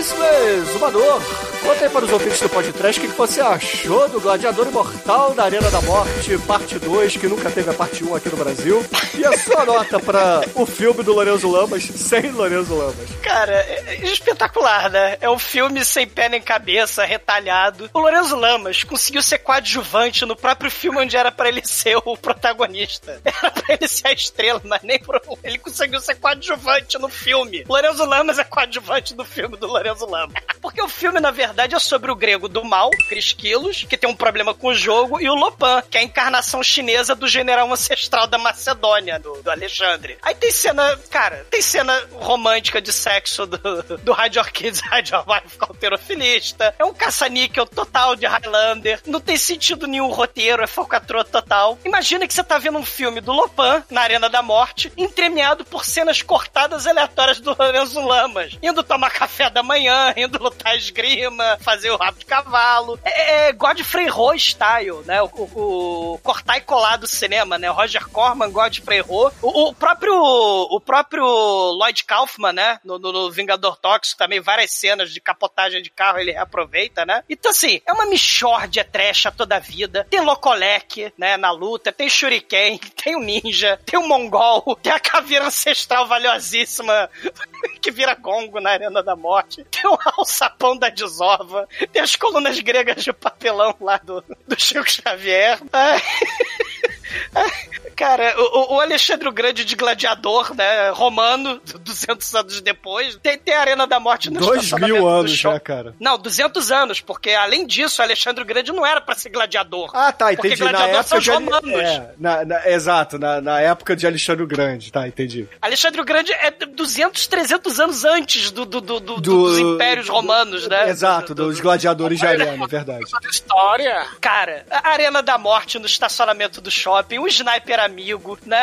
S8: Agora, caríssimo exumador, conta aí para os ouvintes do podcast o que você achou do Gladiador Imortal da Arena da Morte, parte 2, que nunca teve a parte 1 aqui no Brasil. E a sua nota para o filme do Lorenzo Lamas, sem Lorenzo Lamas.
S5: Cara, é é espetacular, né? É um filme sem pé nem cabeça, retalhado. O Lorenzo Lamas conseguiu ser coadjuvante no próprio filme onde era pra ele ser o protagonista. Era pra ele ser a estrela, mas nem por um. Ele conseguiu ser coadjuvante no filme. Lorenzo Lamas é coadjuvante do filme do Lorenzo Lamas. Porque o filme, na verdade, é sobre o grego do mal, Crisquilos, que tem um problema com o jogo, e o Lopan, que é a encarnação chinesa do general ancestral da Macedônia, do, do Alexandre. Aí tem cena, cara, tem cena romântica de sexo do, do Rádio Orchids, Rádio Wife alterofilista. É um caça-níquel total de Highlander. Não tem sentido nenhum roteiro, é falcatrua total. Imagina que você tá vendo um filme do Lopan, na Arena da Morte, entremeado por cenas cortadas aleatórias do Lorenzo Lamas. Indo tomar café da manhã, indo lutar esgrima, fazer o rabo de cavalo. É, é Godfrey Ho style, né? O, o- o cortar e colar do cinema, né? Roger Corman, Godfrey Ho. O, o próprio o próprio Lloyd Kaufman, né? No, no- no Vingador Tóxico também, várias cenas de capotagem de carro ele reaproveita, né? Então, assim, é uma michórdia trash a toda a vida. Tem Locolec, né? Na luta, tem Shuriken, tem o Ninja, tem o Mongol, tem a caveira ancestral valiosíssima que vira gongo na Arena da Morte. Tem o alçapão da desova. Tem as colunas gregas de papelão lá do, do Chico Xavier. Cara, o, o Alexandre o Grande de gladiador, né? Romano, 200 anos depois. Tem, tem a Arena da Morte no
S8: Dois
S5: estacionamento
S8: mil anos já, cara.
S5: Não, 200 anos, porque além disso, o Alexandre o Grande não era pra ser gladiador.
S8: Ah, tá,
S5: Porque
S8: entendi. Na
S5: gladiador
S8: época
S5: são os romanos.
S8: é, na- na- exato, na, na época de Alexandre o Grande, tá, entendi.
S5: Alexandre o Grande é 200, 300 anos antes do, do- do- do-
S8: Do-
S5: dos impérios romanos, né?
S8: Exato, dos gladiadores de arena, verdade.
S11: História.
S5: Cara, a Arena da Morte no estacionamento do shopping, o sniper amigo, né?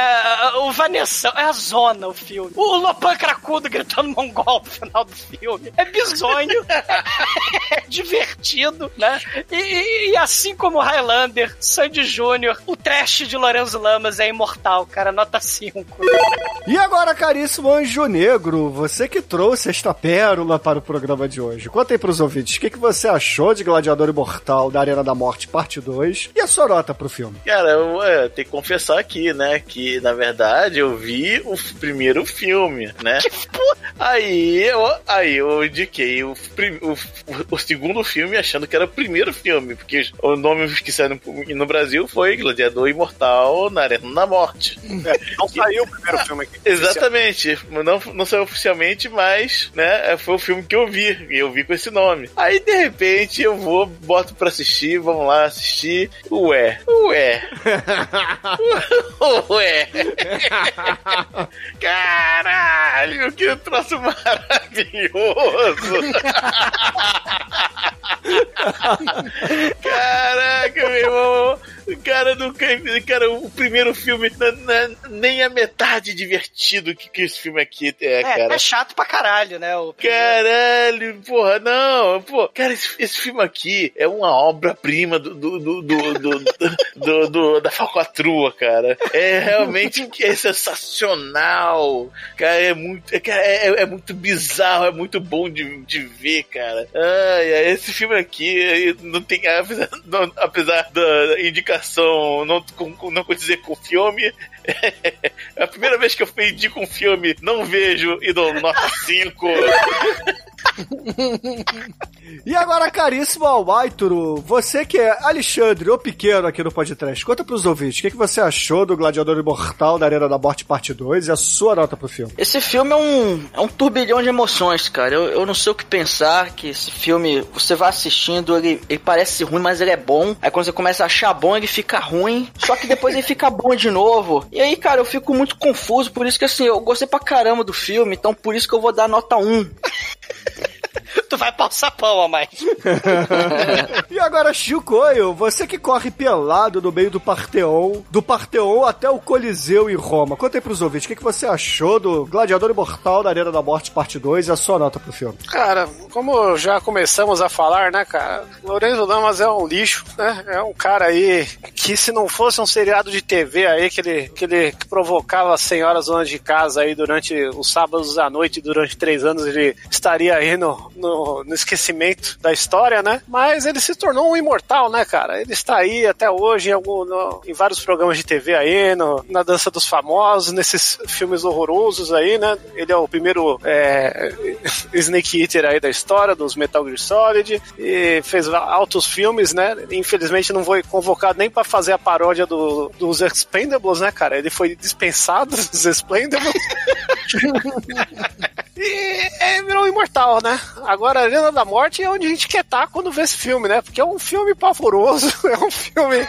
S5: O Vanessa, é a zona o filme. O Lopan cracudo gritando mongol no final do filme. É bizonho, é divertido, né? E, e- e assim como Highlander, Sandy Júnior, o trash de Lorenzo Lamas é imortal, cara, nota 5.
S8: E agora, caríssimo Anjo Negro, você que trouxe esta pérola para o programa de hoje. Conta aí pros ouvintes, o que, que você achou de Gladiador Imortal da Arena da Morte, parte 2, e a sua nota pro filme?
S6: Cara, eu é, tenho que confessar aqui, né? Que na verdade eu vi o primeiro filme, né? Aí eu, aí eu indiquei o, prim- o, o segundo filme achando que era o primeiro filme, porque o nome que saiu no, no Brasil foi Gladiador Imortal na Arena da Morte.
S11: Não saiu o primeiro filme aqui.
S6: Exatamente. Não, não saiu oficialmente, mas, né, foi o filme que eu vi. E eu vi com esse nome. Aí, de repente, eu vou, boto pra assistir, vamos lá assistir. Ué, ué. ué. Caralho, que troço maravilhoso. Caraca, meu irmão. Cara nunca Cara, o primeiro filme nem a metade divertido que, que esse filme aqui é,
S5: É,
S6: cara.
S5: é chato pra caralho, né? O
S6: Caralho, porra, não, pô, cara, esse, esse filme aqui é uma obra-prima do, do, do, do, do, do- do- da falcatrua, cara. É realmente é sensacional, cara, é muito, é, é, é muito bizarro, é muito bom de, de ver, cara. Ai, esse filme aqui não tem, apesar, não- apesar da indicação não, com, não condizer com o filme, é a primeira vez que eu indico um filme, não vejo e dou nota 5.
S8: E agora, caríssimo Almaituro, você que é Alexandre, o pequeno aqui no podcast, conta pros ouvintes, o que, que você achou do Gladiador Imortal da Arena da Morte Parte 2 e a sua nota pro filme?
S9: Esse filme é um, é um turbilhão de emoções, cara. Eu, eu não sei o que pensar, que esse filme, você vai assistindo, ele, ele parece ruim, mas ele é bom. Aí quando você começa a achar bom, ele fica ruim. Só que depois ele fica bom de novo. E aí, cara, eu fico muito confuso. Por isso que, assim, eu gostei pra caramba do filme. Então, por isso que eu vou dar nota 1.
S5: Tu vai pra o sapão, a mais.
S8: E agora, Chicoio, você que corre pelado no meio do Parteon, do Parteon até o Coliseu em Roma. Conta aí pros ouvintes, o que, que você achou do Gladiador Imortal da Arena da Morte Parte 2 e a sua nota pro filme?
S11: Cara, como já começamos a falar, né, cara? Lorenzo Lamas é um lixo, né? É um cara aí que se não fosse um seriado de TV aí que ele, que ele provocava as senhoras donas de casa aí durante os sábados à noite, durante três anos, ele estaria aí no, no, no esquecimento da história, né? Mas ele se tornou um imortal, né, cara? Ele está aí até hoje em, algum, no- em vários programas de TV aí, no, na Dança dos Famosos, nesses filmes horrorosos aí, né? Ele é o primeiro é, Snake Eater aí da história, dos Metal Gear Solid, e fez altos filmes, né? Infelizmente não foi convocado nem pra fazer a paródia do- dos Expendables, né, cara? Ele foi dispensado dos Expendables. E é, virou imortal, né? Agora, a Arena da Morte é onde a gente quer estar quando vê esse filme, né? Porque é um filme pavoroso, é um filme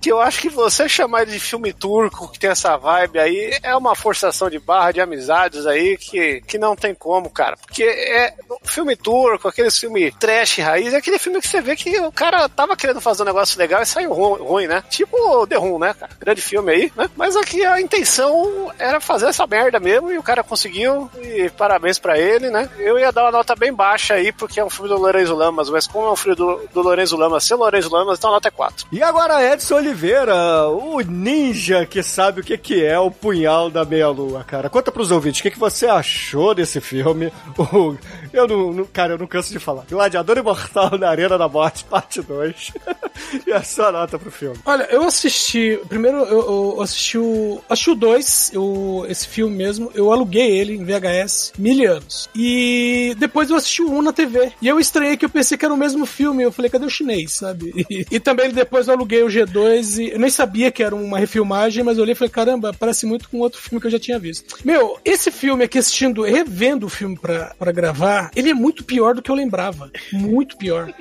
S11: que eu acho que você chamar de filme turco, que tem essa vibe aí, é uma forçação de barra de amizades aí que, que não tem como, cara. Porque é filme turco, aquele filme trash raiz, é aquele filme que você vê que o cara tava querendo fazer um negócio legal e saiu ru- ruim, né? Tipo The Room, né, cara? Grande filme aí, né? Mas aqui a intenção era fazer essa merda mesmo e o cara conseguiu e parabéns pra ele, né? Eu ia dar uma nota bem baixa aí porque é um filme do Lorenzo Lamas, mas como é um filme do, do Lorenzo Lamas, ser Lorenzo Lamas, então a nota é 4.
S8: E agora, Edson Oliveira, o ninja que sabe o que, que é o punhal da meia-lua, cara. Conta pros ouvintes, o que, que você achou desse filme? O- eu não, não- Cara, eu não canso de falar. Gladiador Imortal na Arena da Morte, parte 2. e a sua nota pro filme?
S7: Olha, eu assisti. Primeiro eu, eu assisti o. Assisti o 2, eu- esse filme mesmo. Eu aluguei ele em VHS mil anos. E depois eu assisti o 1 na TV. E eu estranhei que eu pensei que era o mesmo filme. Eu falei, cadê o chinês, sabe? E, e também depois eu aluguei o G2 e eu nem sabia que era uma refilmagem, mas eu olhei e falei, caramba, parece muito com outro filme que eu já tinha visto. Meu, esse filme aqui assistindo, revendo o filme pra, pra gravar, ele é muito pior do que eu lembrava. Muito pior.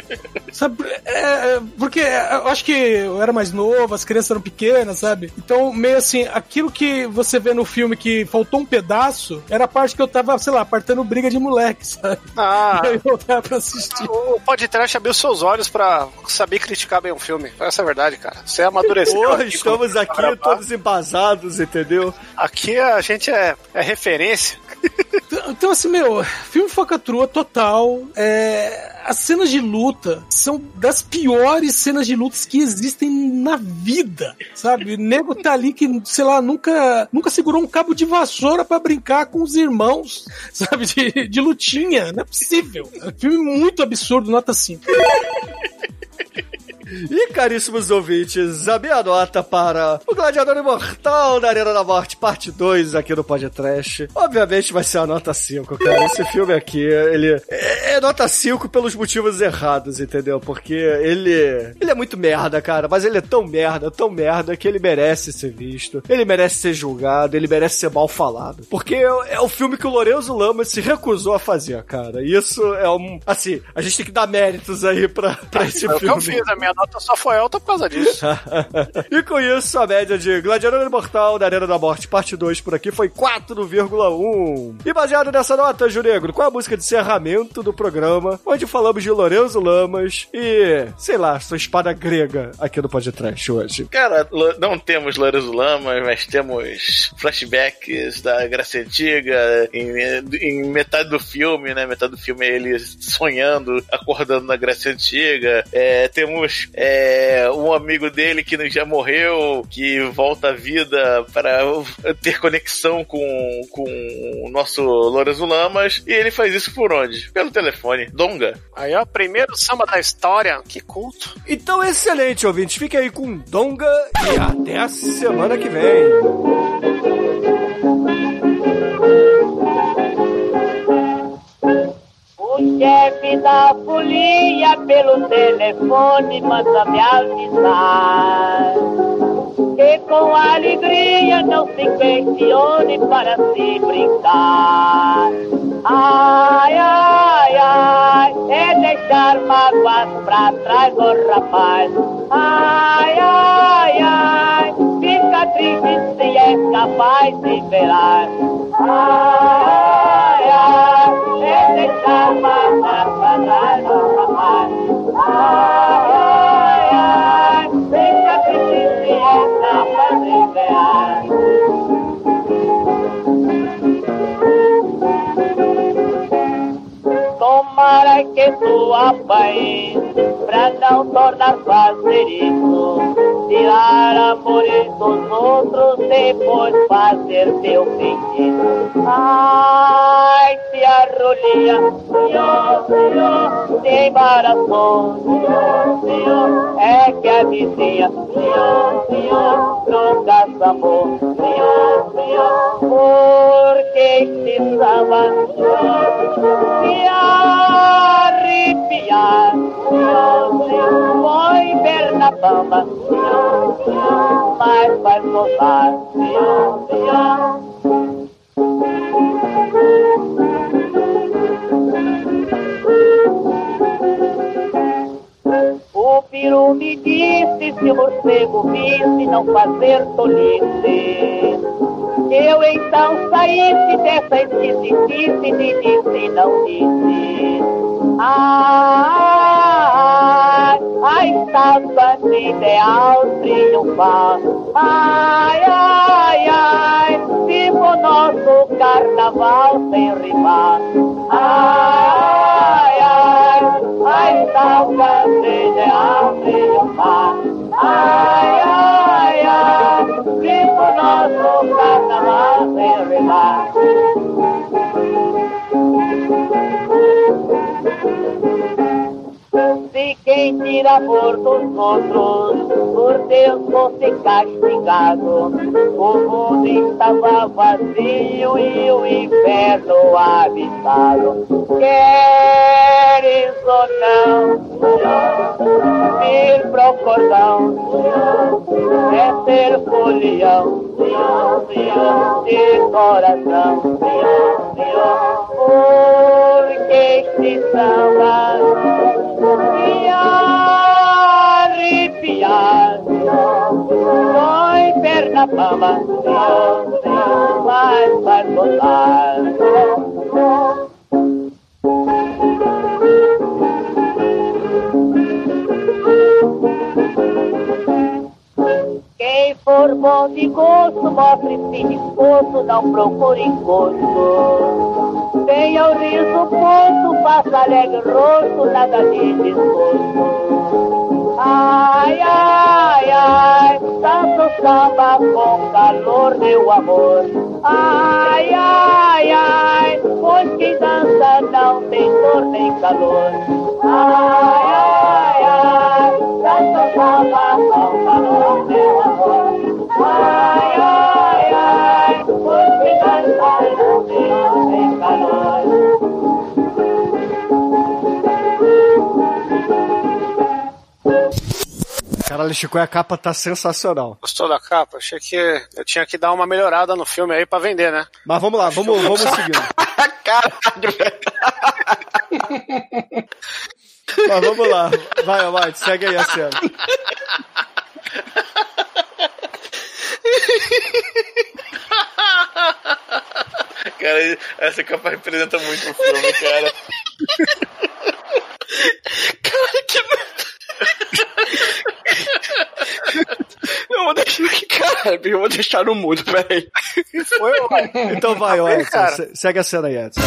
S7: Sabe, é, é, porque eu acho que eu era mais novo, as crianças eram pequenas, sabe? Então, meio assim, aquilo que você vê no filme que faltou um pedaço, era a parte que eu tava, sei lá, apartando briga de moleque, sabe?
S11: Ah.
S7: E aí eu tava pra assistir.
S11: O podcast abriu seus olhos pra saber criticar bem um filme. Essa é a verdade, cara. Você amadureceu.
S8: Porra,
S11: aqui
S8: estamos aqui todos embasados, entendeu?
S11: Aqui a gente é, é referência.
S7: Então, então, assim, meu, filme focatrua total. É, as cenas de luta são das piores cenas de lutas que existem na vida, sabe? O nego tá ali que, sei lá, nunca, nunca segurou um cabo de vassoura pra brincar com os irmãos, sabe? De, de lutinha. Não é possível. É um filme muito absurdo, nota 5.
S8: E caríssimos ouvintes, a minha nota para o Gladiador Imortal da Arena da Morte, parte 2 aqui no Podcast. Obviamente vai ser a nota 5, cara. Esse filme aqui, ele é, é nota 5 pelos motivos errados, entendeu? Porque ele, ele é muito merda, cara, mas ele é tão merda, tão merda que ele merece ser visto, ele merece ser julgado, ele merece ser mal falado. Porque é, é o filme que o Lorenzo Lamas se recusou a fazer, cara. Isso é um. Assim, a gente tem que dar méritos aí pra, pra esse
S11: É
S8: filme.
S11: eu fiz, a minha nota nota só foi alta por causa disso.
S8: e com isso, a média de Gladiador Imortal da Arena da Morte, parte 2 por aqui, foi 4,1. E baseado nessa nota, Juregro, qual é a música de encerramento do programa, onde falamos de Lorenzo Lamas e, sei lá, sua espada grega aqui no podcast hoje?
S6: Cara, não temos Lorenzo Lamas, mas temos flashbacks da Grécia Antiga em, em metade do filme, né? Metade do filme é ele sonhando, acordando na Grécia Antiga. É, temos é, um amigo dele que já morreu, que volta à vida para ter conexão com, com o nosso Lorenzo Lamas. E ele faz isso por onde? Pelo telefone. Donga.
S11: Aí, ó, primeiro samba da história. Que culto.
S8: Então, excelente, ouvintes. Fiquem aí com Donga e até a semana que vem.
S16: Chefe da folia pelo telefone manda me avisar que com alegria não se questione para se brincar. Ai, ai, ai, é deixar mágoas pra trás, ô rapaz. Ai, ai, ai, fica triste se é capaz de velar. Ai, ai, é deixar mágoas pra trás, ô rapaz. Ai, ai, Tomara que tu apanhe pra não tornar fazer isso. Tirar amores dos outros, depois fazer teu feitiço. Ai, se a rolinha, senhor, senhor, se embaraçou, senhor, senhor, é que a vizinha, senhor, senhor, nunca samou, senhor, senhor, porque este samba, senhor, se arrepiar, senhor, senhor, foi ver na bamba, mas vai gozar, O peru me disse se o morcego visse não fazer tolice. Eu então saísse dessa esquisitice de disse não disse. Ai, a estátua de ideal triunfar. Ai, ai, ai, viva o nosso carnaval sem rimar. Ai, triunfar. Ai, ai, ai, viva o nosso carnaval sem rimar. Se quem tira por dos outros, por Deus fosse castigado, o mundo estava vazio e o inferno habitado. Queres ou não, vir pro cordão, é ser folião, de coração, porque este samba Perna fama, mas vai voltar. Quem for bom de gosto, mostre-se disposto, não procure encosto. Tenha o riso posto, faça alegre rosto, nada de desgosto. Ai, ai, ai, tanto samba com calor, meu amor. Ai, ai, ai, pois quem dança não tem dor nem calor. Ai, ai, ai, tanto samba com calor, meu amor.
S8: Caralho, Chico, a capa tá sensacional.
S11: Gostou da capa? Achei que eu tinha que dar uma melhorada no filme aí pra vender, né?
S8: Mas vamos lá, vamos, vamos seguindo. Mas vamos lá. Vai, White, segue aí a cena.
S6: Cara, essa capa representa muito o filme, cara.
S9: Cara, que. Eu vou deixar aqui, cara. Eu vou deixar no mudo, peraí.
S8: Foi, Então vai,
S11: Tá
S8: se- Segue a cena aí, Edson.